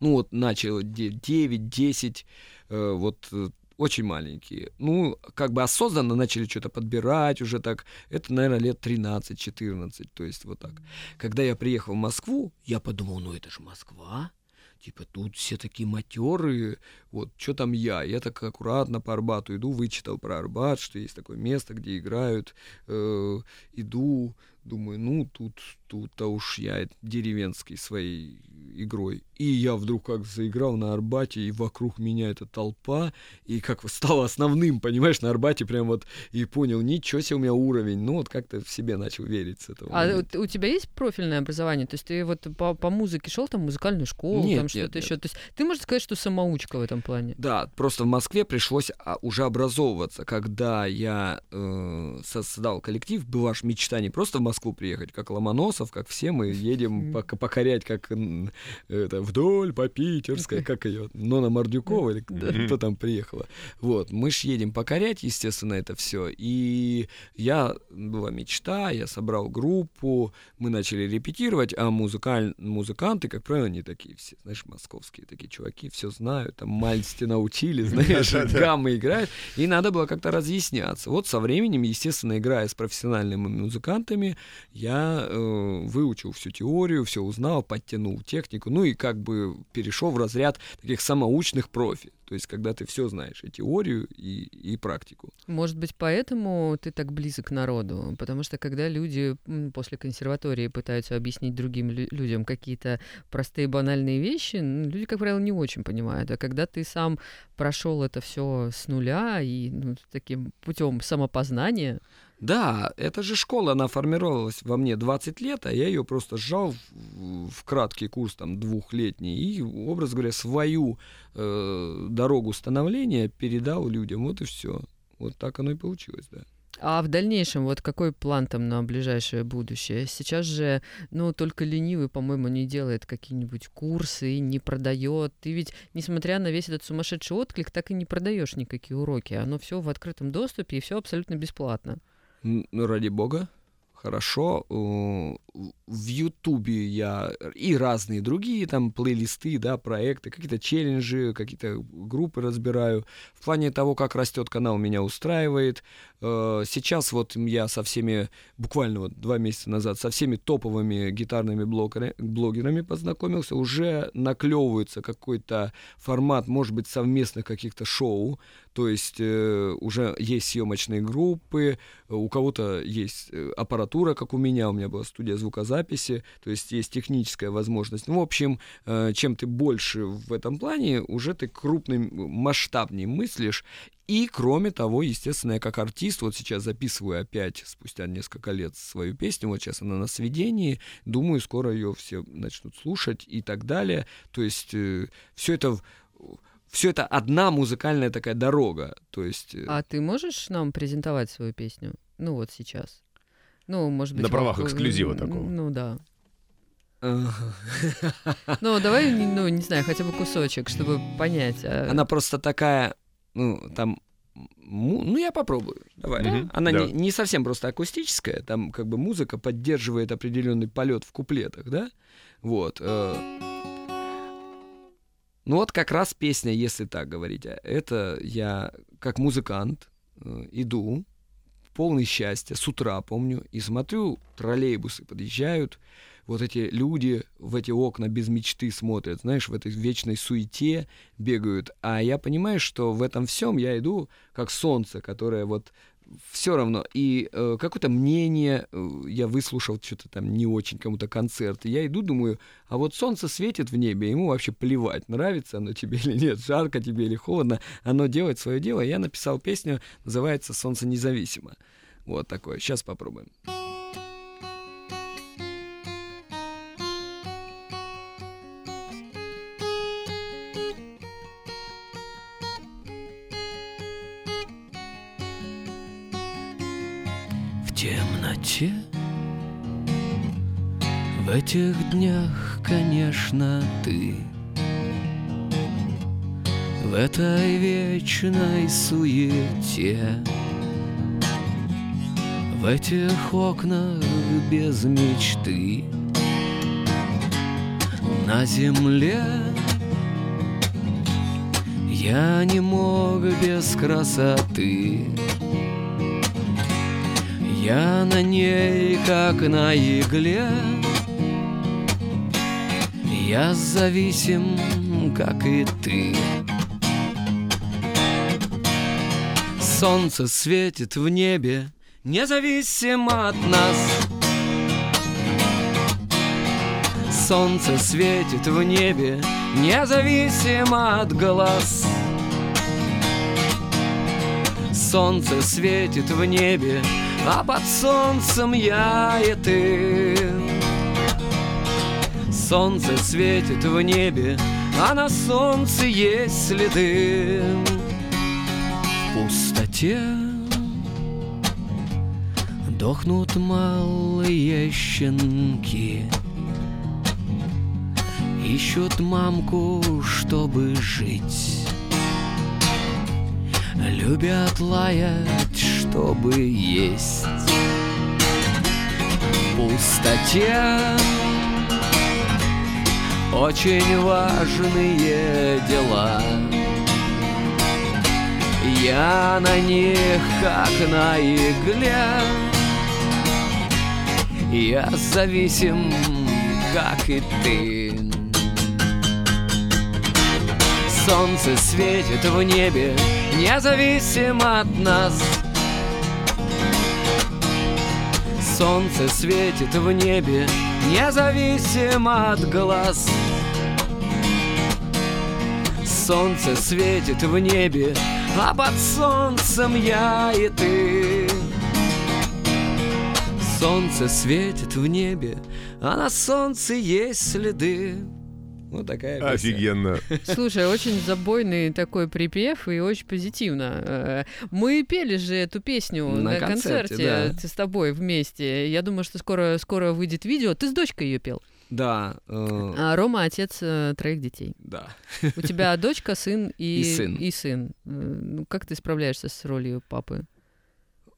Ну вот начал 9-10, э, вот э, очень маленькие. Ну, как бы осознанно начали что-то подбирать уже так. Это, наверное, лет 13-14, то есть вот так. Когда я приехал в Москву, я подумал, ну это же Москва, типа тут все такие матерые, вот, что там я? Я так аккуратно по Арбату иду, вычитал про Арбат, что есть такое место, где играют, э, иду, думаю, ну, тут, тут-то уж я деревенской своей игрой. И я вдруг как заиграл на Арбате, и вокруг меня эта толпа, и как стал основным, понимаешь, на Арбате прям вот, и понял, ничего себе у меня уровень, ну, вот как-то в себе начал верить с этого. А момента. у тебя есть профильное образование? То есть ты вот по, по музыке шел там музыкальную школу, нет, там что-то еще? То есть ты можешь сказать, что самоучка в этом плане? Да, просто в Москве пришлось а, уже образовываться, когда я э, создал коллектив, была аж мечта не просто в Москву приехать, как Ломоносов, как все мы едем покорять, как это, вдоль по Питерской, как ее, Нона Мордюкова или кто там приехала. Вот, мы ж едем покорять, естественно, это все. И я, была мечта, я собрал группу, мы начали репетировать, а музыкаль, музыканты, как правило, не такие все, знаешь, московские такие чуваки, все знают, там мальсти научили, знаешь, гаммы играют, и надо было как-то разъясняться. Вот со временем, естественно, играя с профессиональными музыкантами, я э, выучил всю теорию, все узнал, подтянул технику, ну и как бы перешел в разряд таких самоучных профи. То есть, когда ты все знаешь, и теорию, и, и практику. Может быть, поэтому ты так близок к народу. Потому что когда люди после консерватории пытаются объяснить другим людям какие-то простые банальные вещи, люди, как правило, не очень понимают. А когда ты сам прошел это все с нуля и ну, таким путем самопознания, да, эта же школа, она формировалась во мне 20 лет, а я ее просто сжал в, в краткий курс, там, двухлетний, и, образ говоря, свою э, дорогу становления передал людям. Вот и все. Вот так оно и получилось, да. А в дальнейшем, вот какой план там на ближайшее будущее? Сейчас же, ну, только ленивый, по-моему, не делает какие-нибудь курсы, не продает. Ты ведь, несмотря на весь этот сумасшедший отклик, так и не продаешь никакие уроки. Оно все в открытом доступе и все абсолютно бесплатно. Ну, ради бога, хорошо. В Ютубе я и разные другие там плейлисты, да, проекты, какие-то челленджи, какие-то группы разбираю. В плане того, как растет канал, меня устраивает. Э, сейчас вот я со всеми, буквально вот два месяца назад, со всеми топовыми гитарными блогерами, блогерами познакомился. Уже наклевывается какой-то формат, может быть, совместных каких-то шоу. То есть э, уже есть съемочные группы, у кого-то есть э, аппаратура, как у меня, у меня была студия звукозаписи, то есть есть техническая возможность. Ну, в общем, э, чем ты больше в этом плане, уже ты крупный, масштабнее мыслишь. И, кроме того, естественно, я как артист, вот сейчас записываю опять, спустя несколько лет, свою песню, вот сейчас она на сведении, думаю, скоро ее все начнут слушать и так далее. То есть э, все это все это одна музыкальная такая дорога. То есть... Э, а ты можешь нам презентовать свою песню? Ну вот сейчас. Ну, может быть... На правах вам... эксклюзива такого. Ну да. Ну, давай, ну, не знаю, хотя бы кусочек, чтобы понять. А Она просто такая, ну, там, ну, я попробую. Давай. Mm-hmm. Она да. не, не совсем просто акустическая, там как бы музыка поддерживает определенный полет в куплетах, да? Вот. Э, ну вот как раз песня, если так говорить. А это я как музыкант э, иду, полный счастья, с утра помню, и смотрю, троллейбусы подъезжают, вот эти люди в эти окна без мечты смотрят, знаешь, в этой вечной суете бегают. А я понимаю, что в этом всем я иду как солнце, которое вот все равно. И э, какое-то мнение, э, я выслушал что-то там не очень кому-то концерт, и я иду, думаю, а вот солнце светит в небе, ему вообще плевать, нравится оно тебе или нет, жарко тебе или холодно, оно делает свое дело. Я написал песню, называется «Солнце независимо». Вот такое. Сейчас попробуем. темноте В этих днях, конечно, ты. В этой вечной суете. В этих окнах без мечты. На земле Я не мог без красоты. Я на ней, как на игле Я зависим, как и ты. Солнце светит в небе Независимо от нас. Солнце светит в небе Независимо от глаз. Солнце светит в небе А под солнцем я и ты Солнце светит в небе А на солнце есть следы. В пустоте Дохнут малые щенки Ищут мамку, чтобы жить. Любят лаять, чтобы есть. В пустоте Очень важные дела. Я на них, как на игле. Я зависим, как и ты. Солнце светит в небе Независимо от нас. Солнце светит в небе Независимо от глаз. Солнце светит в небе А под солнцем я и ты. Солнце светит в небе А на солнце есть следы вот такая песня. Офигенно. Слушай, очень забойный такой припев и очень позитивно. Э, Мы пели же эту песню На на, концерте, концерте, да. с тобой вместе. Я думаю, что скоро, скоро выйдет видео. Ты с дочкой ее пел. Да, э, А Рома отец э, троих детей. да. У тебя дочка, сын и, И сын. И сын. Э, Ну, как ты справляешься с ролью папы?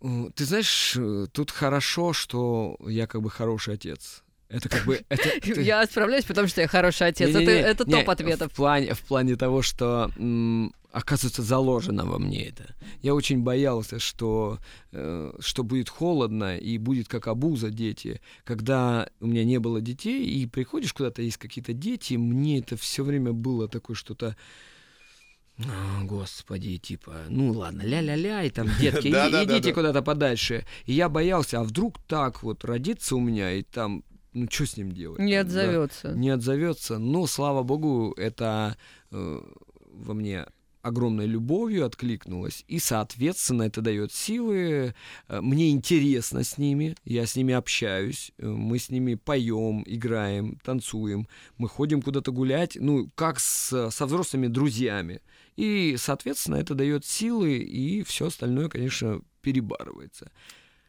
Э, Ты знаешь, тут хорошо, что я как бы хороший отец. Это как бы... Это, это- Я справляюсь, потому что я хороший отец. Это, Не-не-не, это не, топ ответов. В плане, в плане того, что м, оказывается заложено во мне это. Я очень боялся, что, э, что будет холодно и будет как обуза дети. Когда у меня не было детей, и приходишь куда-то, есть какие-то дети, мне это все время было такое что-то «А, Господи, типа, ну ладно, ля-ля-ля, и там, детки, идите куда-то подальше. И я боялся, а вдруг так вот родится у меня, и там, ну что с ним делать? Не Да отзовется. не отзовется. Но, слава богу, это э, во мне огромной любовью откликнулось, и, соответственно, это дает силы. Э, Мне интересно с ними, я с ними общаюсь, э, мы с ними поем, играем, танцуем, мы ходим куда-то гулять, ну, как с, со взрослыми друзьями. И, соответственно, это дает силы, и все остальное, конечно, перебарывается.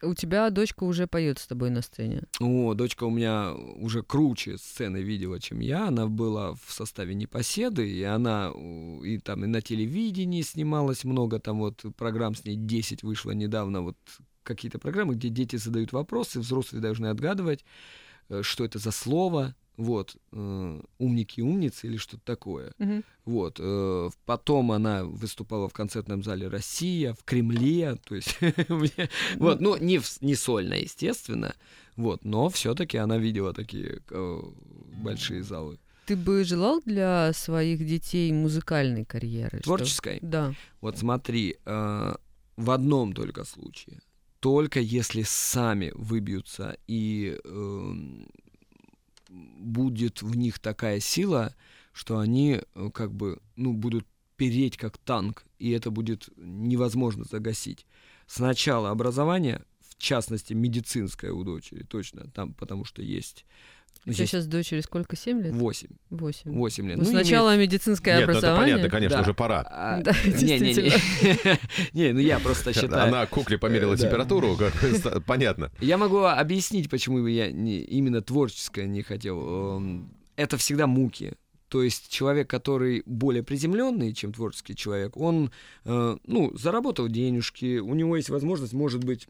У тебя дочка уже поет с тобой на сцене. О, дочка у меня уже круче сцены видела, чем я. Она была в составе Непоседы, и она и там и на телевидении снималась много, там вот программ с ней 10 вышло недавно, вот какие-то программы, где дети задают вопросы, взрослые должны отгадывать, э, что это за слово, вот, э, умники и умницы или что-то такое. Вот. э, Потом она выступала в концертном зале «Россия», в Кремле, то есть, мне- вот, ну, не, в- не сольно, естественно, вот, но все-таки она видела такие э, большие залы. Ты бы желал для своих детей музыкальной карьеры? что- Творческой. Да. Вот смотри, э, в одном только случае. Только если сами выбьются и эм, будет в них такая сила, что они э, как бы, ну, будут переть как танк, и это будет невозможно загасить. Сначала образование, в частности, медицинское у дочери, точно, там, потому что есть... У тебя сейчас дочери сколько? Семь лет? 8, Восемь. 8 лет. Ну, Ну, сначала медицинское Нет, ну это образование. понятно, конечно, Да. уже пора. А, Да, Не-не-не. Не, ну я просто считаю... Она кукле померила Э, температуру, понятно. Я могу объяснить, почему я не, именно творческое не хотел. Эм, Это всегда муки. То есть человек, который более приземленный, чем творческий человек, он, э, ну, заработал денежки, у него есть возможность, может быть,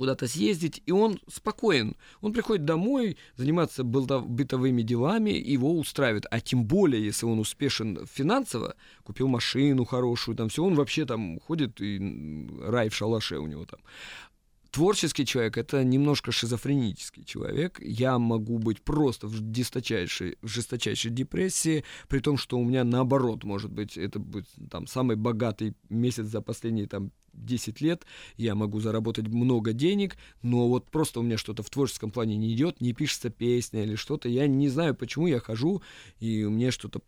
куда-то съездить, и он спокоен. Он приходит домой, заниматься бытовыми делами, его устраивает. А тем более, если он успешен финансово, купил машину хорошую, там все, он вообще там ходит, и рай в шалаше у него там. Творческий человек — это немножко шизофренический человек. Я могу быть просто в жесточайшей, в жесточайшей депрессии, при том, что у меня наоборот, может быть, это будет там самый богатый месяц за последние там 10 лет, я могу заработать много денег, но вот просто у меня что-то в творческом плане не идет, не пишется песня или что-то, я не знаю, почему я хожу, и мне что-то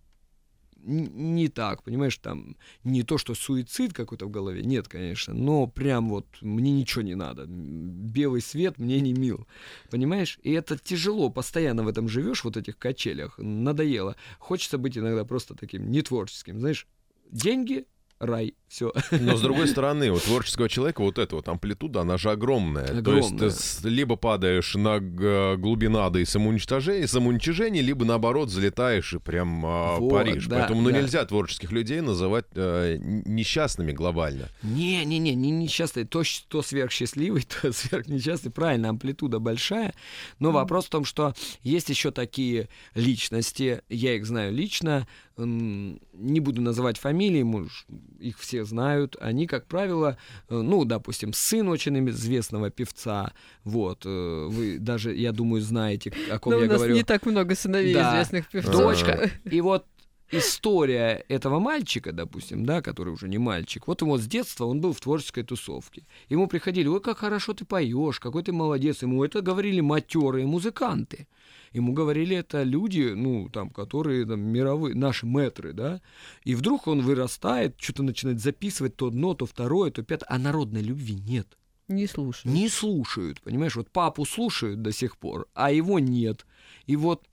н- не так, понимаешь, там не то, что суицид какой-то в голове, нет, конечно, но прям вот мне ничего не надо, белый свет мне не мил, понимаешь, и это тяжело, постоянно в этом живешь, вот этих качелях, надоело, хочется быть иногда просто таким нетворческим, знаешь, деньги, рай, все. Но с другой стороны, у творческого человека вот эта вот амплитуда, она же огромная. То есть ты Огромная. либо падаешь на г- глубина и самоуничтожение, самоуничижение, либо наоборот залетаешь и прям а, Вот, паришь. да, Поэтому ну, да. нельзя творческих людей называть э, несчастными глобально. Не-не-не, не несчастный, то, щ- то сверхсчастливый, то сверхнесчастный, правильно, амплитуда большая, но вопрос в том, что есть еще такие личности, я их знаю лично, не буду называть фамилии, муж, их все знают, они, как правило, э, ну, допустим, сын очень известного певца, вот, э, вы даже, я думаю, знаете, о ком Но я у нас говорю. не так много сыновей Да. известных певцов. Дочка. И вот история этого мальчика, допустим, да, который уже не мальчик, вот ему с детства он был в творческой тусовке. Ему приходили, ой, как хорошо ты поешь, какой ты молодец. Ему это говорили матерые музыканты. Ему говорили это люди, ну, там, которые там, мировые, наши мэтры, да. И вдруг он вырастает, что-то начинает записывать то одно, то второе, то пятое, а народной любви нет. Не слушай. Не слушают, понимаешь? Вот папу слушают до сих пор, а его нет. И вот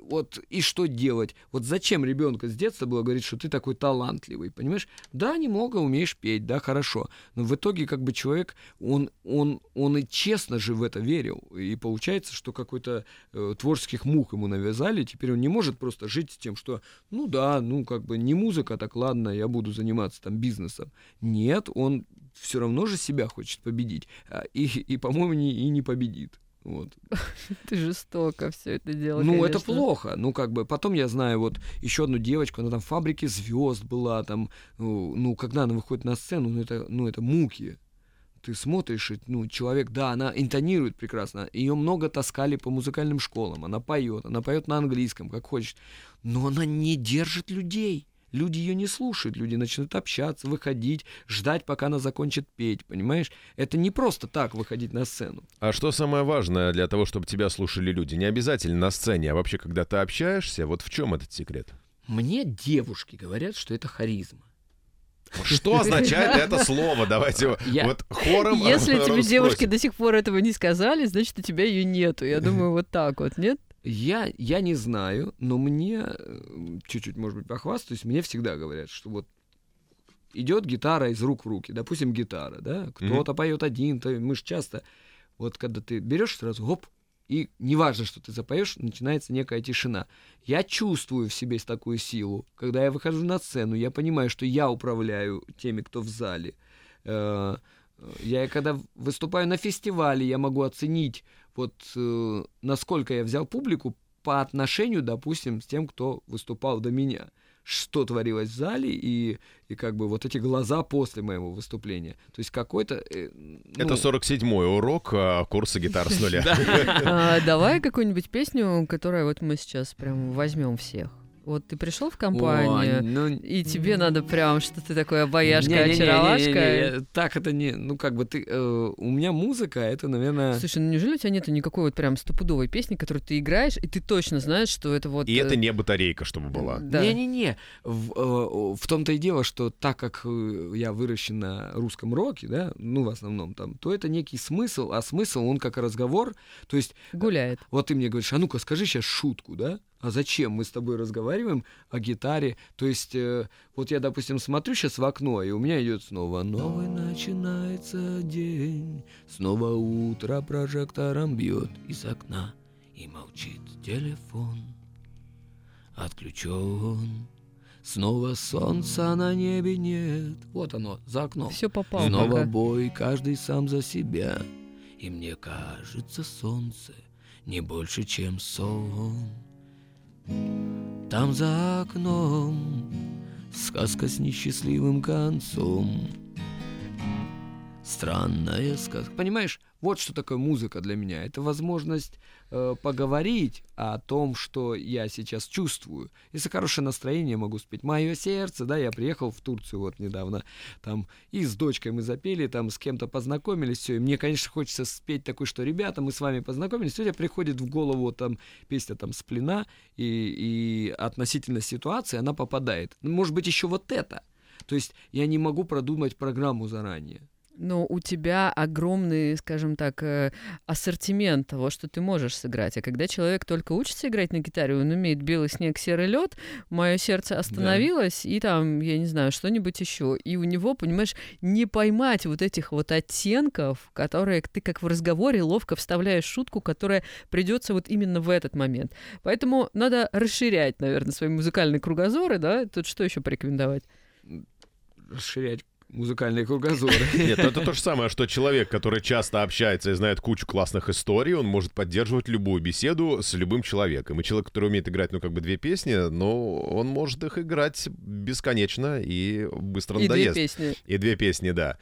вот и что делать? Вот зачем ребенка с детства было говорить, что ты такой талантливый, понимаешь? Да, немного умеешь петь, да, хорошо, но в итоге как бы человек, он, он, он и честно же в это верил, и получается, что какой-то э, творческих мук ему навязали, теперь он не может просто жить с тем, что, ну да, ну как бы не музыка, так ладно, я буду заниматься там бизнесом. Нет, он все равно же себя хочет победить, а, и, и по-моему, не, и не победит. Вот. Ты жестоко все это дело. Ну, это конечно. плохо. Ну, как бы, потом я знаю вот еще одну девочку, она там в фабрике звезд была, там, ну, ну, когда она выходит на сцену, ну, это, ну, это муки. Ты смотришь, и, ну, человек, да, она интонирует прекрасно. Ее много таскали по музыкальным школам. Она поет, она поет на английском, как хочет. Но она не держит людей. Люди ее не слушают, люди начнут общаться, выходить, ждать, пока она закончит петь, понимаешь? Это не просто так выходить на сцену. А что самое важное для того, чтобы тебя слушали люди? Не обязательно на сцене, а вообще, когда ты общаешься, вот в чем этот секрет? Мне девушки говорят, что это харизма. Что означает это слово? Давайте Я- вот хором Если тебе девушки до сих пор этого не сказали, значит, у тебя ее нету. Я думаю, вот так вот, нет? Я, я не знаю, но мне, э, чуть-чуть, может быть, похвастаюсь, мне всегда говорят, что вот идет гитара из рук в руки, допустим, гитара, да, кто-то поет один, то мы же часто, вот когда ты берешь сразу, гоп, и неважно, что ты запоешь, начинается некая тишина. Я чувствую в себе такую силу. Когда я выхожу на сцену, я понимаю, что я управляю теми, кто в зале. Э, Я когда выступаю на фестивале, я могу оценить, вот э, насколько я взял публику по отношению, допустим, с тем, кто выступал до меня. Что творилось в зале и, и как бы вот эти глаза после моего выступления. То есть какой-то... э, Это ну, 47-й урок а, курса гитар с нуля. А, давай какую-нибудь песню, которую вот мы сейчас прям возьмем всех. Вот ты пришел в компанию, ой, ну, и тебе надо прям, что ты такой обаяшка, очаровашка. Так это не... Ну, как бы ты... э, у меня музыка, это, наверное... Слушай, ну неужели у тебя нету никакой вот прям стопудовой песни, которую ты играешь, и ты точно знаешь, что это вот... И э, это не батарейка, чтобы была. Да. Не-не-не. В, э, в том-то и дело, что так как э, я выращен на русском роке, да, ну, в основном там, то это некий смысл, а смысл, он как разговор. То есть, Гуляет. вот ты мне говоришь, а ну-ка, скажи сейчас шутку, да? А зачем мы с тобой разговариваем о гитаре? То есть, э, вот я, допустим, смотрю сейчас в окно, и у меня идет снова новый начинается день, снова утро прожектором бьет из окна, и молчит телефон отключен. Снова солнца на небе нет. Вот оно, за окном. Все попало. Снова пока. бой, каждый сам за себя. И мне кажется солнце не больше, чем сон. Там за окном сказка с несчастливым концом. Странная сказка. Понимаешь, вот что такое музыка для меня. Это возможность э, поговорить о том, что я сейчас чувствую. Если хорошее настроение, могу спеть «Мое сердце», да, я приехал в Турцию вот недавно, там, и с дочкой мы запели, там, с кем-то познакомились, все, и мне, конечно, хочется спеть такое, что, ребята, мы с вами познакомились, сегодня приходит в голову там песня там «Сплена», и, и относительно ситуации она попадает. Может быть, еще вот это. То есть я не могу продумать программу заранее но у тебя огромный, скажем так, э, ассортимент того, что ты можешь сыграть. А когда человек только учится играть на гитаре, он умеет белый снег, серый лед, мое сердце остановилось, да. и там, я не знаю, что-нибудь еще. И у него, понимаешь, не поймать вот этих вот оттенков, которые ты как в разговоре ловко вставляешь шутку, которая придется вот именно в этот момент. Поэтому надо расширять, наверное, свои музыкальные кругозоры, да? Тут что еще порекомендовать? Расширять музыкальные кругозоры. Нет, это то же самое, что человек, который часто общается и знает кучу классных историй, он может поддерживать любую беседу с любым человеком. И человек, который умеет играть, ну, как бы две песни, но он может их играть бесконечно и быстро надоест. И две песни. И две песни, да.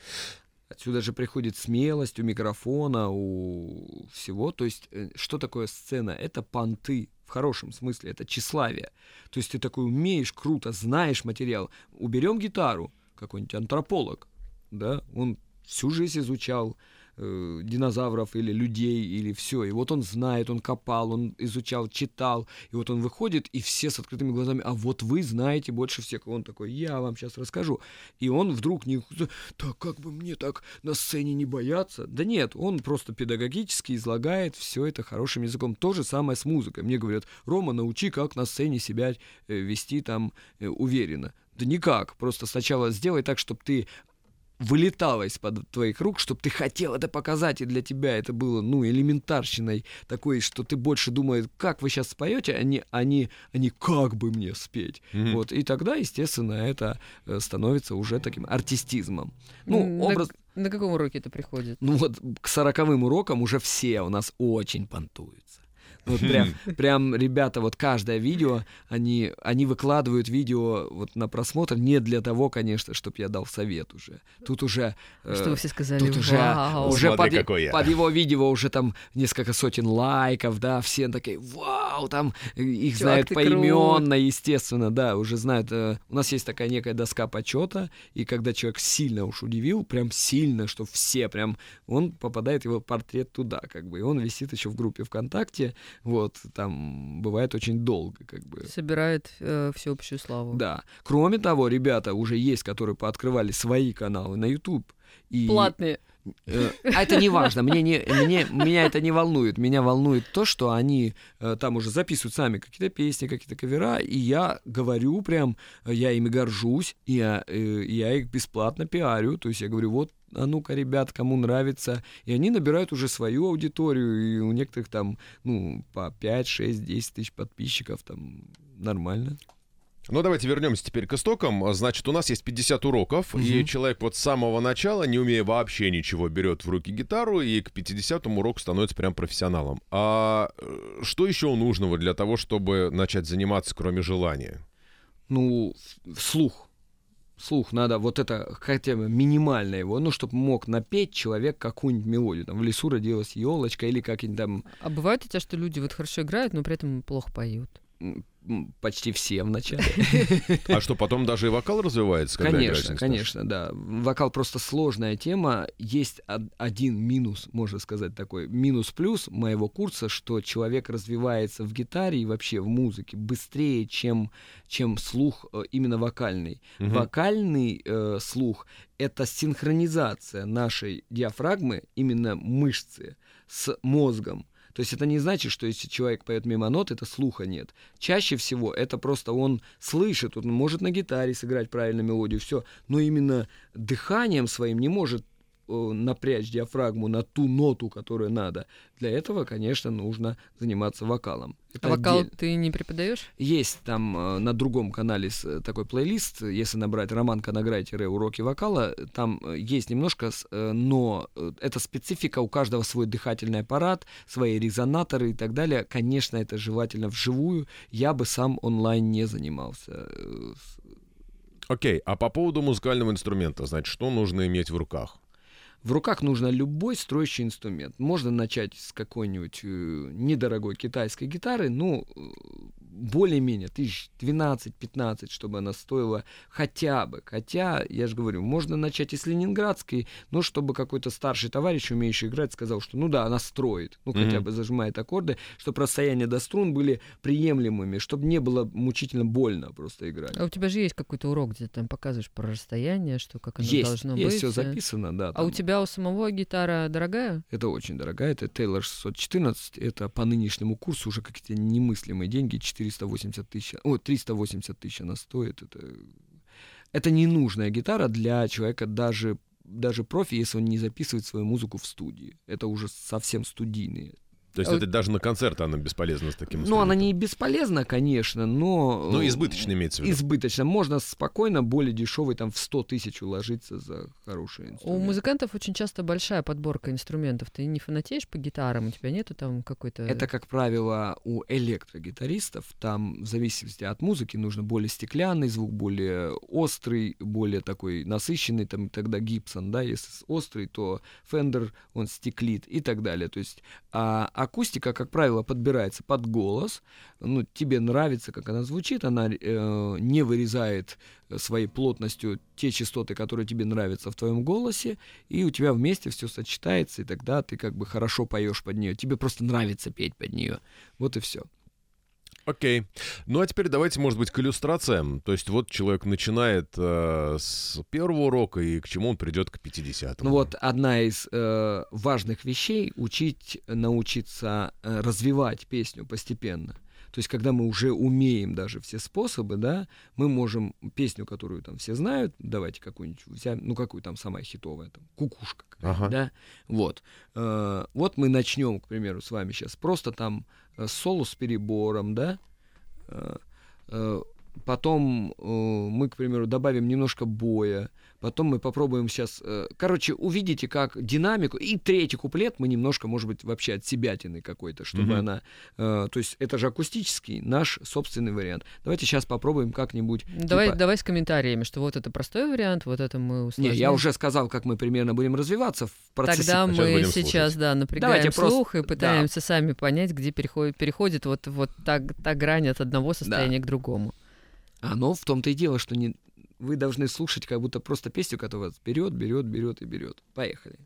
Отсюда же приходит смелость у микрофона, у всего. То есть, э, что такое сцена? Это понты, в хорошем смысле, это тщеславие. То есть ты такой умеешь, круто, знаешь материал. Уберем гитару, какой-нибудь антрополог, да, он всю жизнь изучал э, динозавров или людей, или все. И вот он знает, он копал, он изучал, читал. И вот он выходит, и все с открытыми глазами, а вот вы знаете больше всех. И он такой, я вам сейчас расскажу. И он вдруг не... Так как бы мне так на сцене не бояться? Да нет, он просто педагогически излагает все это хорошим языком. То же самое с музыкой. Мне говорят, Рома, научи, как на сцене себя э, вести там э, уверенно. Да никак. Просто сначала сделай так, чтобы ты вылетала из-под твоих рук, чтобы ты хотел это показать, и для тебя это было, ну, элементарщиной такой, что ты больше думаешь, как вы сейчас споете, а не, а не, а не как бы мне спеть. Mm-hmm. Вот, и тогда, естественно, это э, становится уже таким артистизмом. Ну, на, образ... На каком уроке это приходит? Ну, вот к сороковым урокам уже все у нас очень понтуются. Вот прям, прям ребята, вот каждое видео, они, они выкладывают видео вот на просмотр не для того, конечно, чтобы я дал совет уже. Тут уже... Э, что вы все сказали? Тут уже, вау. уже под, под его видео уже там несколько сотен лайков, да, все такие, вау, там э, их Чувак, знают поименно, естественно, да, уже знают. Э, у нас есть такая некая доска почета, и когда человек сильно уж удивил, прям сильно, что все прям, он попадает его портрет туда, как бы, и он висит еще в группе ВКонтакте, вот, там бывает очень долго, как бы. Собирает э, всеобщую славу. Да. Кроме того, ребята уже есть, которые пооткрывали свои каналы на YouTube. И... Платные. Э, а это не важно, мне не, мне, меня это не волнует. Меня волнует то, что они э, там уже записывают сами какие-то песни, какие-то кавера, и я говорю прям, я ими горжусь, и я, э, я их бесплатно пиарю. То есть я говорю, вот а ну-ка, ребят, кому нравится. И они набирают уже свою аудиторию, и у некоторых там, ну, по 5, 6, 10 тысяч подписчиков, там, нормально. Ну, давайте вернемся теперь к истокам. Значит, у нас есть 50 уроков, угу. и человек вот с самого начала, не умея вообще ничего, берет в руки гитару, и к 50 уроку становится прям профессионалом. А э, что еще нужного для того, чтобы начать заниматься, кроме желания? Ну, слух. Слух надо, вот это хотя бы минимально его, ну, чтобы мог напеть человек какую-нибудь мелодию. Там в лесу родилась елочка или как-нибудь там... А бывает у тебя, что люди вот хорошо играют, но при этом плохо поют? Почти все в начале. А что, потом даже и вокал развивается? Конечно, конечно, да. Вокал просто сложная тема. Есть один минус, можно сказать, такой минус-плюс моего курса, что человек развивается в гитаре и вообще в музыке быстрее, чем, чем слух э, именно вокальный. Угу. Вокальный э, слух — это синхронизация нашей диафрагмы, именно мышцы, с мозгом. То есть это не значит, что если человек поет мимо нот, это слуха нет. Чаще всего это просто он слышит, он может на гитаре сыграть правильно мелодию, все, но именно дыханием своим не может напрячь диафрагму на ту ноту, которую надо, для этого, конечно, нужно заниматься вокалом. Это а вокал отдельно. ты не преподаешь? Есть там э, на другом канале с- э, такой плейлист, если набрать Роман Конограй-уроки вокала, там э, есть немножко, с- э, но э, это специфика, у каждого свой дыхательный аппарат, свои резонаторы и так далее. Конечно, это желательно вживую. Я бы сам онлайн не занимался. э, Окей, а по поводу музыкального инструмента, значит, что нужно иметь в руках? В руках нужно любой строящий инструмент. Можно начать с какой-нибудь э, недорогой китайской гитары, ну, э, более-менее, тысяч 12-15, чтобы она стоила хотя бы. Хотя, я же говорю, можно начать и с ленинградской, но чтобы какой-то старший товарищ, умеющий играть, сказал, что ну да, она строит, ну хотя Мгм. бы зажимает аккорды, чтобы расстояния до струн были приемлемыми, чтобы не было мучительно больно просто играть. А у тебя же есть какой-то урок, где ты там показываешь про расстояние, что как оно Есть, должно есть быть. все э. записано, да. А у тебя у самого гитара дорогая? Это очень дорогая, это Taylor 614, это по нынешнему курсу уже какие-то немыслимые деньги, 480 тысяч, о, 380 тысяч она стоит, это, это ненужная гитара для человека даже, даже профи, если он не записывает свою музыку в студии, это уже совсем студийные. То есть это даже на концерты она бесполезна с таким Ну, она не бесполезна, конечно, но... Ну, э, избыточно имеется в виду. Избыточно. Можно спокойно, более дешевый, там, в 100 тысяч уложиться за хороший У инструмент. музыкантов очень часто большая подборка инструментов. Ты не фанатеешь по гитарам, у тебя нету там какой-то... Это, как правило, у электрогитаристов. Там, в зависимости от музыки, нужно более стеклянный звук, более острый, более такой насыщенный. Там тогда Гибсон, да, если острый, то Фендер, он стеклит и так далее. То есть а акустика, как правило, подбирается под голос. Ну, тебе нравится, как она звучит, она э, не вырезает э, своей плотностью те частоты, которые тебе нравятся в твоем голосе, и у тебя вместе все сочетается, и тогда ты как бы хорошо поешь под нее. Тебе просто нравится петь под нее. Вот и все. Окей. Ну а теперь давайте, может быть, к иллюстрациям. То есть вот человек начинает э, с первого урока, и к чему он придет к 50 Ну вот одна из э, важных вещей учить, научиться э, развивать песню постепенно. То есть, когда мы уже умеем даже все способы, да, мы можем песню, которую там все знают, давайте какую-нибудь взять, ну какую там самая хитовая, там, кукушка, Ага. да, вот. Э, вот мы начнем, к примеру, с вами сейчас просто там э, соло с перебором, да, Э, э, потом э, мы, к примеру, добавим немножко боя, потом мы попробуем сейчас, э, короче, увидите, как динамику, и третий куплет мы немножко, может быть, вообще от себятины какой-то, чтобы Мгм. она, э, то есть это же акустический наш собственный вариант. Давайте сейчас попробуем как-нибудь. Давай, типа- давай с комментариями, что вот это простой вариант, вот это мы Не, усложняем. я уже сказал, как мы примерно будем развиваться в процессе. Тогда Сейчас мы сейчас, слушать. да, напрягаем Давайте просто- слух и да. пытаемся сами понять, где переходит, переходит вот, вот та, та грань от одного состояния к другому. Оно в том-то и дело, что не... вы должны слушать как будто просто песню, которая вас берет, берет, берет и берет. Поехали.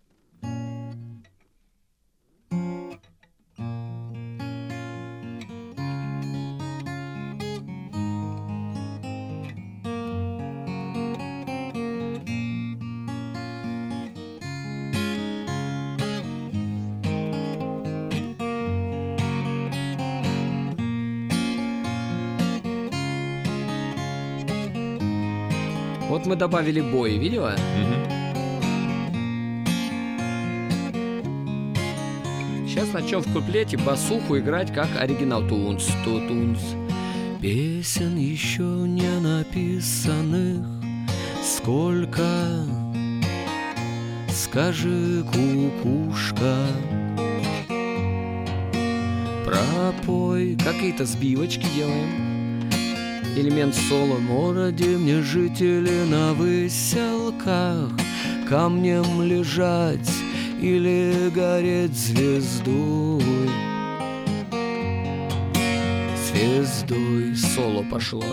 Вот мы добавили бой, видела? Сейчас начнем в куплете басуху играть как оригинал. Тунс, ту, тунс. Песен еще не написанных Сколько Скажи, кукушка Пропой Какие-то сбивочки делаем Элемент соло. Городе мне жители на выселках Камнем лежать или гореть звездой. Звездой соло пошло.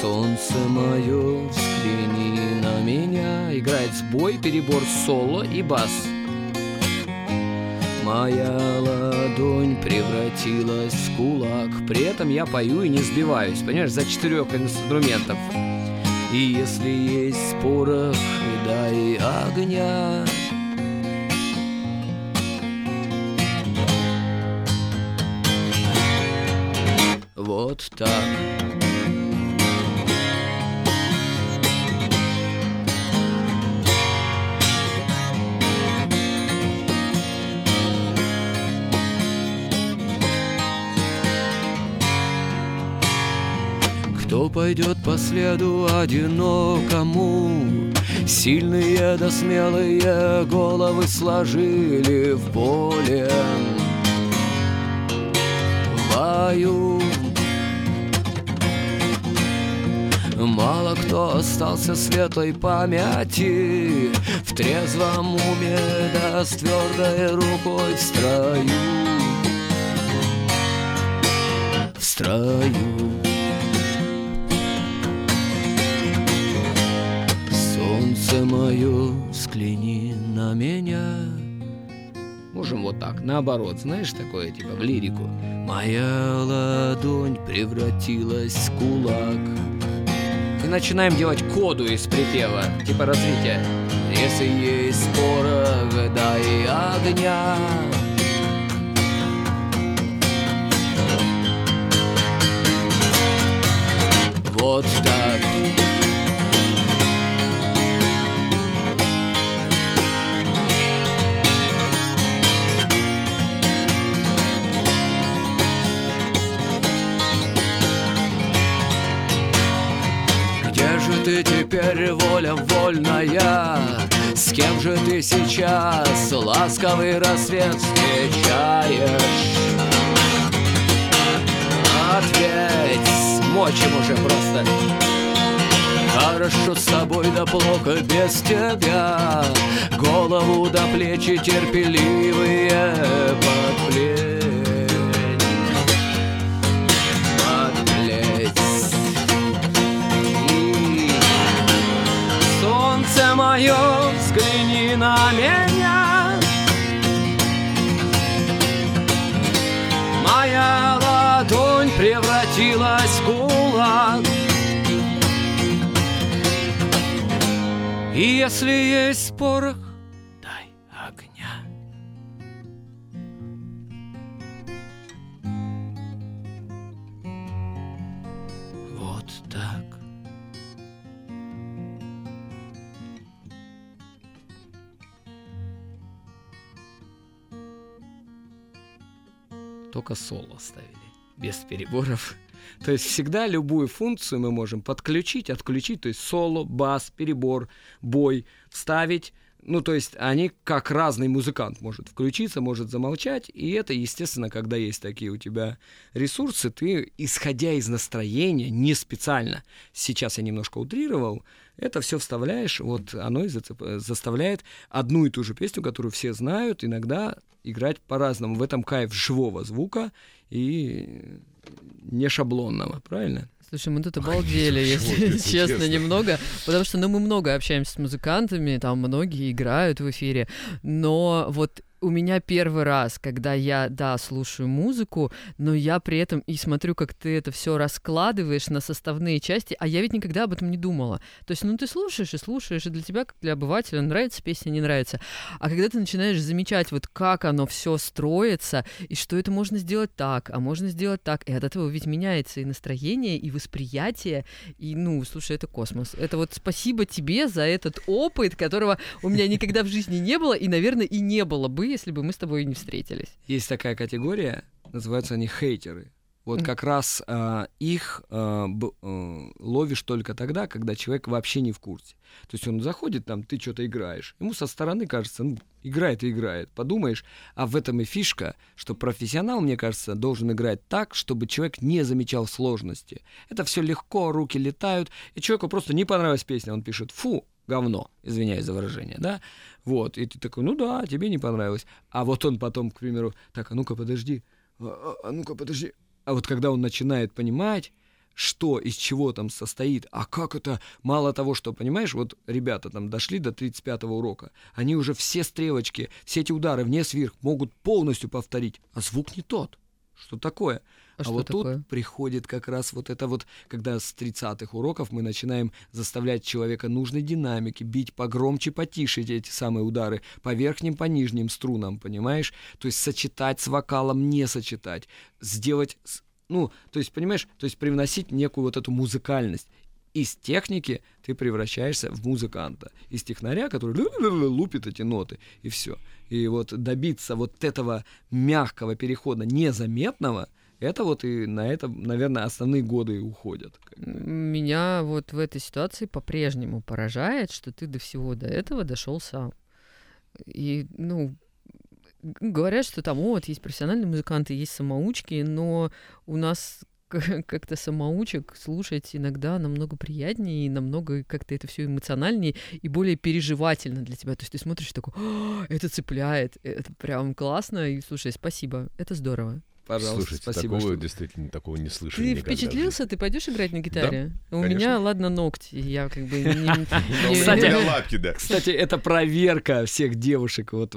Солнце мое, взгляни на меня. Играет сбой, перебор соло и бас Моя ладонь превратилась в кулак. При этом я пою и не сбиваюсь Понимаешь, за четырех инструментов. И если есть порох, дай огня. Вот так пойдет по следу одинокому? Сильные да смелые головы сложили в поле. Бою. Мало кто остался светлой памяти. В трезвом уме да с твердой рукой в строю. В строю Солнце мое, взгляни на меня Можем вот так, наоборот, знаешь, такое, типа, в лирику Моя ладонь превратилась в кулак и начинаем делать коду из припева, типа развития. Если есть порох, да и огня, Вот так. Ты теперь, воля вольная? С кем же ты сейчас ласковый рассвет встречаешь? Ответь, смочим уже просто Хорошо с тобой, да плохо без тебя Голову до плечи терпеливые под плеть мое, взгляни на меня. Моя ладонь превратилась в кулак. И если есть порох, Только соло ставили, без переборов. То есть всегда любую функцию мы можем подключить, отключить, то есть соло, бас, перебор, бой, вставить. Ну, то есть они как разный музыкант может включиться, может замолчать, и это, естественно, когда есть такие у тебя ресурсы, ты, исходя из настроения, не специально, сейчас я немножко утрировал, это все вставляешь, вот оно и зацеп- заставляет одну и ту же песню, которую все знают, иногда играть по-разному. В этом кайф живого звука и не шаблонного, правильно? Слушай, мы тут обалдели, если если честно, честно. немного, потому что, ну, мы много общаемся с музыкантами, там многие играют в эфире, но вот у меня первый раз, когда я, да, слушаю музыку, но я при этом и смотрю, как ты это все раскладываешь на составные части, а я ведь никогда об этом не думала. То есть, ну, ты слушаешь и слушаешь, и для тебя, как для обывателя, нравится песня, не нравится. А когда ты начинаешь замечать, вот как оно все строится, и что это можно сделать так, а можно сделать так, и от этого ведь меняется и настроение, и восприятие, и, ну, слушай, это космос. Это вот спасибо тебе за этот опыт, которого у меня никогда в жизни не было, и, наверное, и не было бы, если бы мы с тобой не встретились. Есть такая категория, называются они хейтеры. Вот как раз а, их а, б- а, ловишь только тогда, когда человек вообще не в курсе. То есть он заходит, там, ты что-то играешь. Ему со стороны кажется, ну, играет и играет. Подумаешь, а в этом и фишка, что профессионал, мне кажется, должен играть так, чтобы человек не замечал сложности. Это все легко, руки летают, и человеку просто не понравилась песня, он пишет «фу», говно, извиняюсь за выражение, да, вот, и ты такой, ну да, тебе не понравилось, а вот он потом, к примеру, так, а ну-ка, подожди, а, а- а ну-ка, подожди, а вот когда он начинает понимать, что из чего там состоит, а как это, мало того, что, понимаешь, вот ребята там дошли до 35-го урока, они уже все стрелочки, все эти удары вниз вверх могут полностью повторить, а звук не тот. Что такое? А, что вот такое? тут приходит как раз вот это вот, когда с 30-х уроков мы начинаем заставлять человека нужной динамики, бить погромче, потише эти самые удары, по верхним, по нижним струнам, понимаешь? То есть сочетать с вокалом, не сочетать, сделать, ну, то есть, понимаешь, то есть привносить некую вот эту музыкальность. Из техники ты превращаешься в музыканта. Из технаря, который лупит эти ноты, и все. И вот добиться вот этого мягкого перехода, незаметного, Это вот и на это, наверное, основные годы уходят. Меня вот в этой ситуации по-прежнему поражает, что ты до всего до этого дошел сам. И, ну, говорят, что там, вот, есть профессиональные музыканты, есть самоучки, но у нас как-то самоучек слушать иногда намного приятнее и намного как-то это все эмоциональнее и более переживательно для тебя. То есть ты смотришь такой, это цепляет, это прям классно. И слушай, спасибо, это здорово. Пожалуйста, Слушайте, спасибо. Такого что... действительно такого не слышал. Ты впечатлился? Ты пойдешь играть на гитаре? Да, У конечно. меня, ладно, ногти. Я как бы Кстати, Кстати, это проверка всех девушек. Вот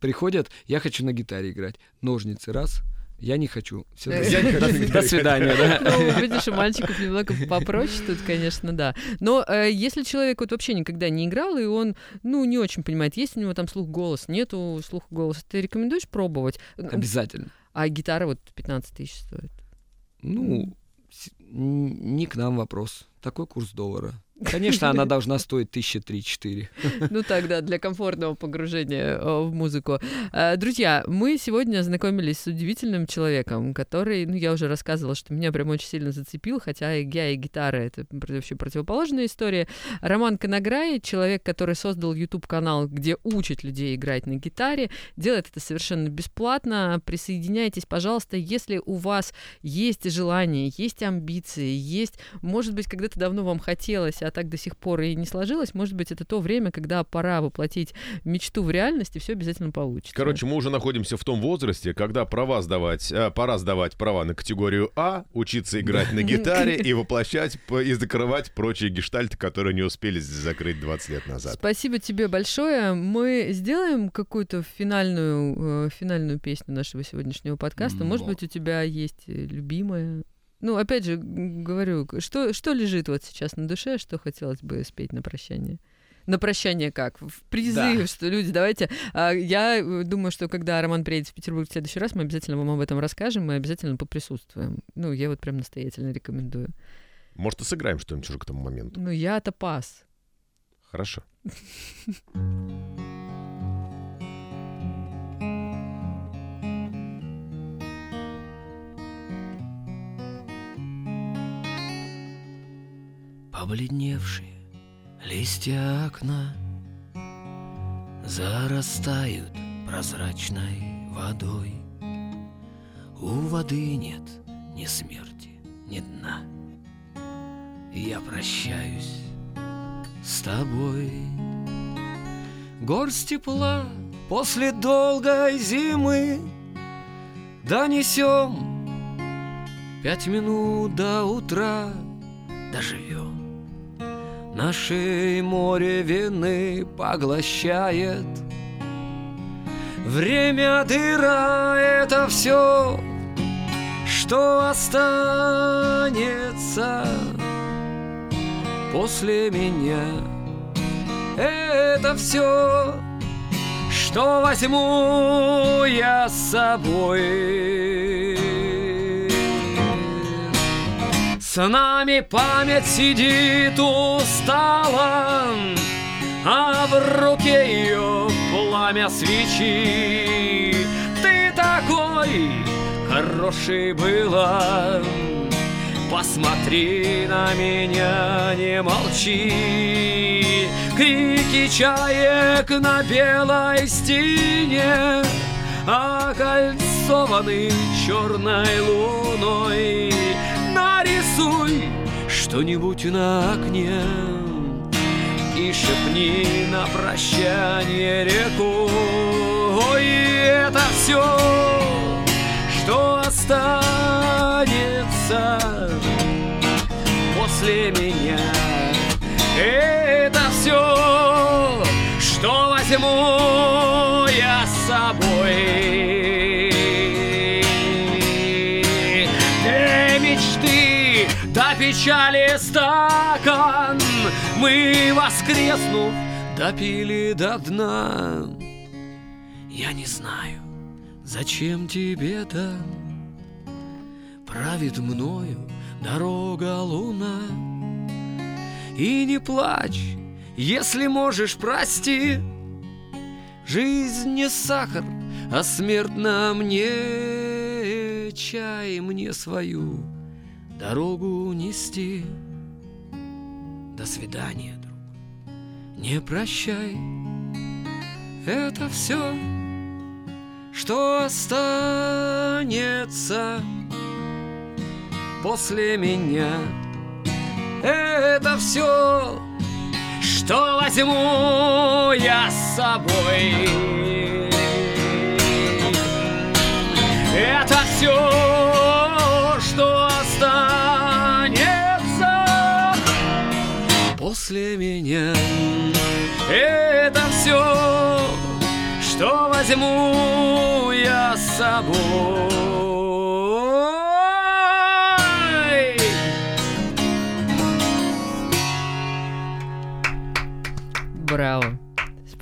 приходят, я хочу на гитаре играть. Ножницы раз, я не хочу. Все, до, свидания, да. Ну, видишь, у мальчиков немного попроще тут, конечно, да. Но э, если человек вот вообще никогда не играл, и он, ну, не очень понимает, есть у него там слух голос, нету слух голос, ты рекомендуешь пробовать? Обязательно. А гитара вот 15 тысяч стоит? Ну, не к нам вопрос. Такой курс доллара. Конечно, она должна стоить тысячи три-четыре. Ну тогда для комфортного погружения э, в музыку. Э, друзья, мы сегодня знакомились с удивительным человеком, который, ну я уже рассказывала, что меня прям очень сильно зацепил, хотя я и гитара — это вообще противоположная история. Роман Конограй, человек, который создал YouTube-канал, где учит людей играть на гитаре, делает это совершенно бесплатно. Присоединяйтесь, пожалуйста, если у вас есть желание, есть амбиции, есть, может быть, когда-то давно вам хотелось, а так до сих пор и не сложилось, может быть, это то время, когда пора воплотить мечту в реальность, и все обязательно получится. Короче, мы уже находимся в том возрасте, когда права сдавать, а, пора сдавать права на категорию А, учиться играть на гитаре и воплощать и закрывать прочие гештальты, которые не успели закрыть 20 лет назад. Спасибо тебе большое. Мы сделаем какую-то финальную, э, финальную песню нашего сегодняшнего подкаста. Может быть, у тебя есть любимая ну, опять же, говорю, что, что лежит вот сейчас на душе, что хотелось бы спеть на прощание? На прощание как? В призыв, да. что люди, давайте... А, я э, думаю, что когда Роман приедет в Петербург в следующий раз, мы обязательно вам об этом расскажем, мы обязательно поприсутствуем. Ну, я вот прям настоятельно рекомендую. Может, и сыграем что-нибудь уже к тому моменту? Ну, я-то пас. Хорошо. Побледневшие листья окна Зарастают прозрачной водой. У воды нет ни смерти, ни дна. Я прощаюсь с тобой. Горсть тепла после долгой зимы Донесем пять минут до утра Доживем Нашей море вины поглощает Время дыра — это все, что останется после меня. Это все, что возьму я с собой. С нами память сидит устала, А в руке ее пламя свечи. Ты такой хороший была, Посмотри на меня, не молчи. Крики чаек на белой стене Окольцованы черной луной нарисуй что-нибудь на окне И шепни на прощание реку. Ой, это все, что останется после меня. Это все, что возьму я с собой печали стакан Мы, воскреснув, допили до дна. Я не знаю, зачем тебе это. Правит мною дорога луна. И не плачь, если можешь, прости. Жизнь не сахар, а смерть нам не чай мне свою дорогу нести. До свидания, друг, не прощай. Это все, что останется после меня. Это все, что возьму я с собой. Это все, что останется после меня. Это все, что возьму я с собой. Браво.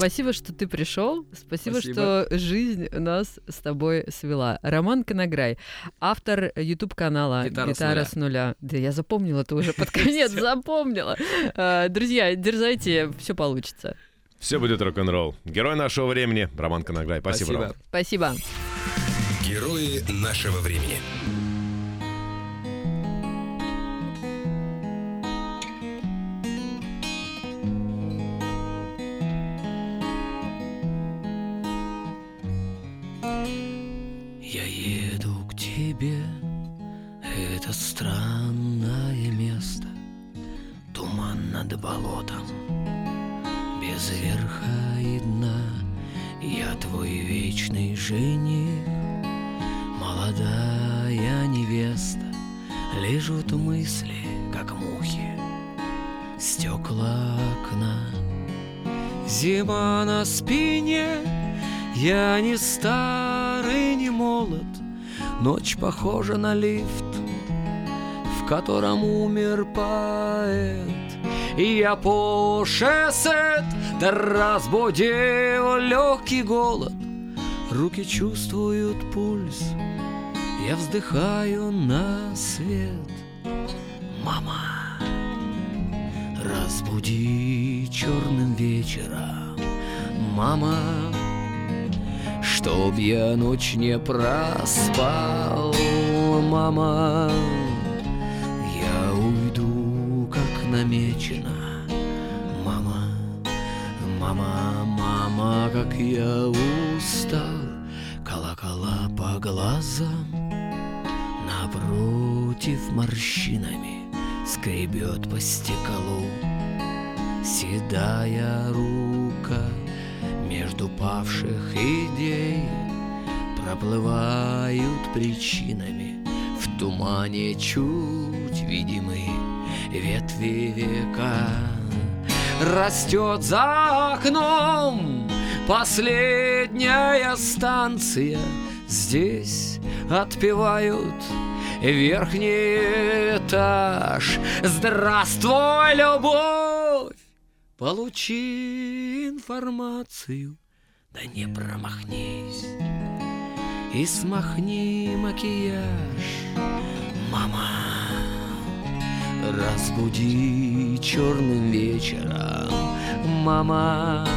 Спасибо, что ты пришел. Спасибо, Спасибо. что жизнь нас с тобой свела. Роман Конограй, автор YouTube-канала «Гитара с с нуля». Да я запомнила, ты уже под конец запомнила. А, Друзья, дерзайте, все получится. Все будет рок-н-ролл. Герой нашего времени Роман Конограй. Спасибо, Спасибо. Ром. Спасибо. Герои нашего времени. Тебе, это странное место, Туман над болотом, без верха и дна, Я твой вечный жених, молодая невеста, Лежат мысли, как мухи, стекла окна. Зима на спине, я не старый, не молод, Ночь похожа на лифт, в котором умер поэт. И я по шоссе да разбудил легкий голод. Руки чувствуют пульс, я вздыхаю на свет. Мама, разбуди черным вечером, мама, Чтоб я ночь не проспал, мама. Я уйду, как намечено Мама, мама, мама, как я устал Колокола по глазам. Напротив морщинами Скребет по стеклу Седая рука между павших идей Проплывают причинами. В тумане чуть видимы ветви века. Растет за окном последняя станция. Здесь отпевают верхний этаж. Здравствуй, любовь! Получи информацию, да не промахнись. И смахни макияж, мама Разбуди черным вечером, мама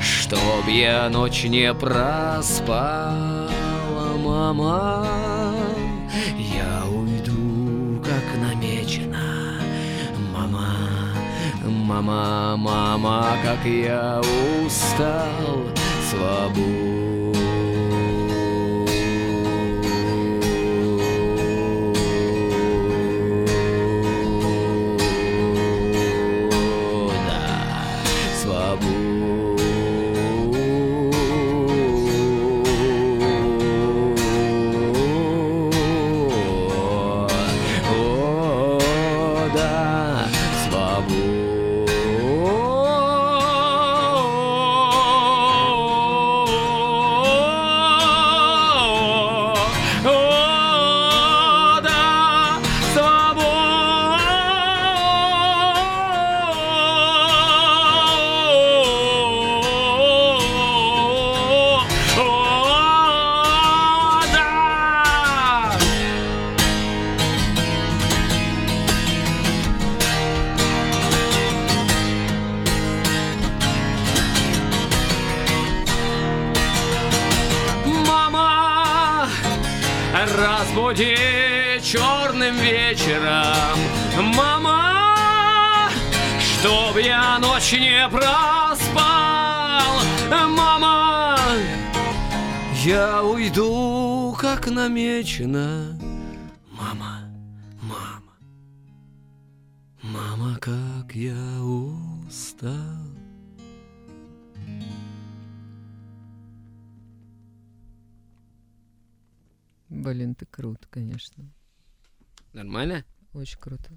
Чтоб я ночь не проспала, мама Мама, мама, как я устал, свобода, не проспал, мама. Я уйду, как намечено, мама, мама, мама, как я устал. Блин, ты крут, конечно. Нормально? Очень круто.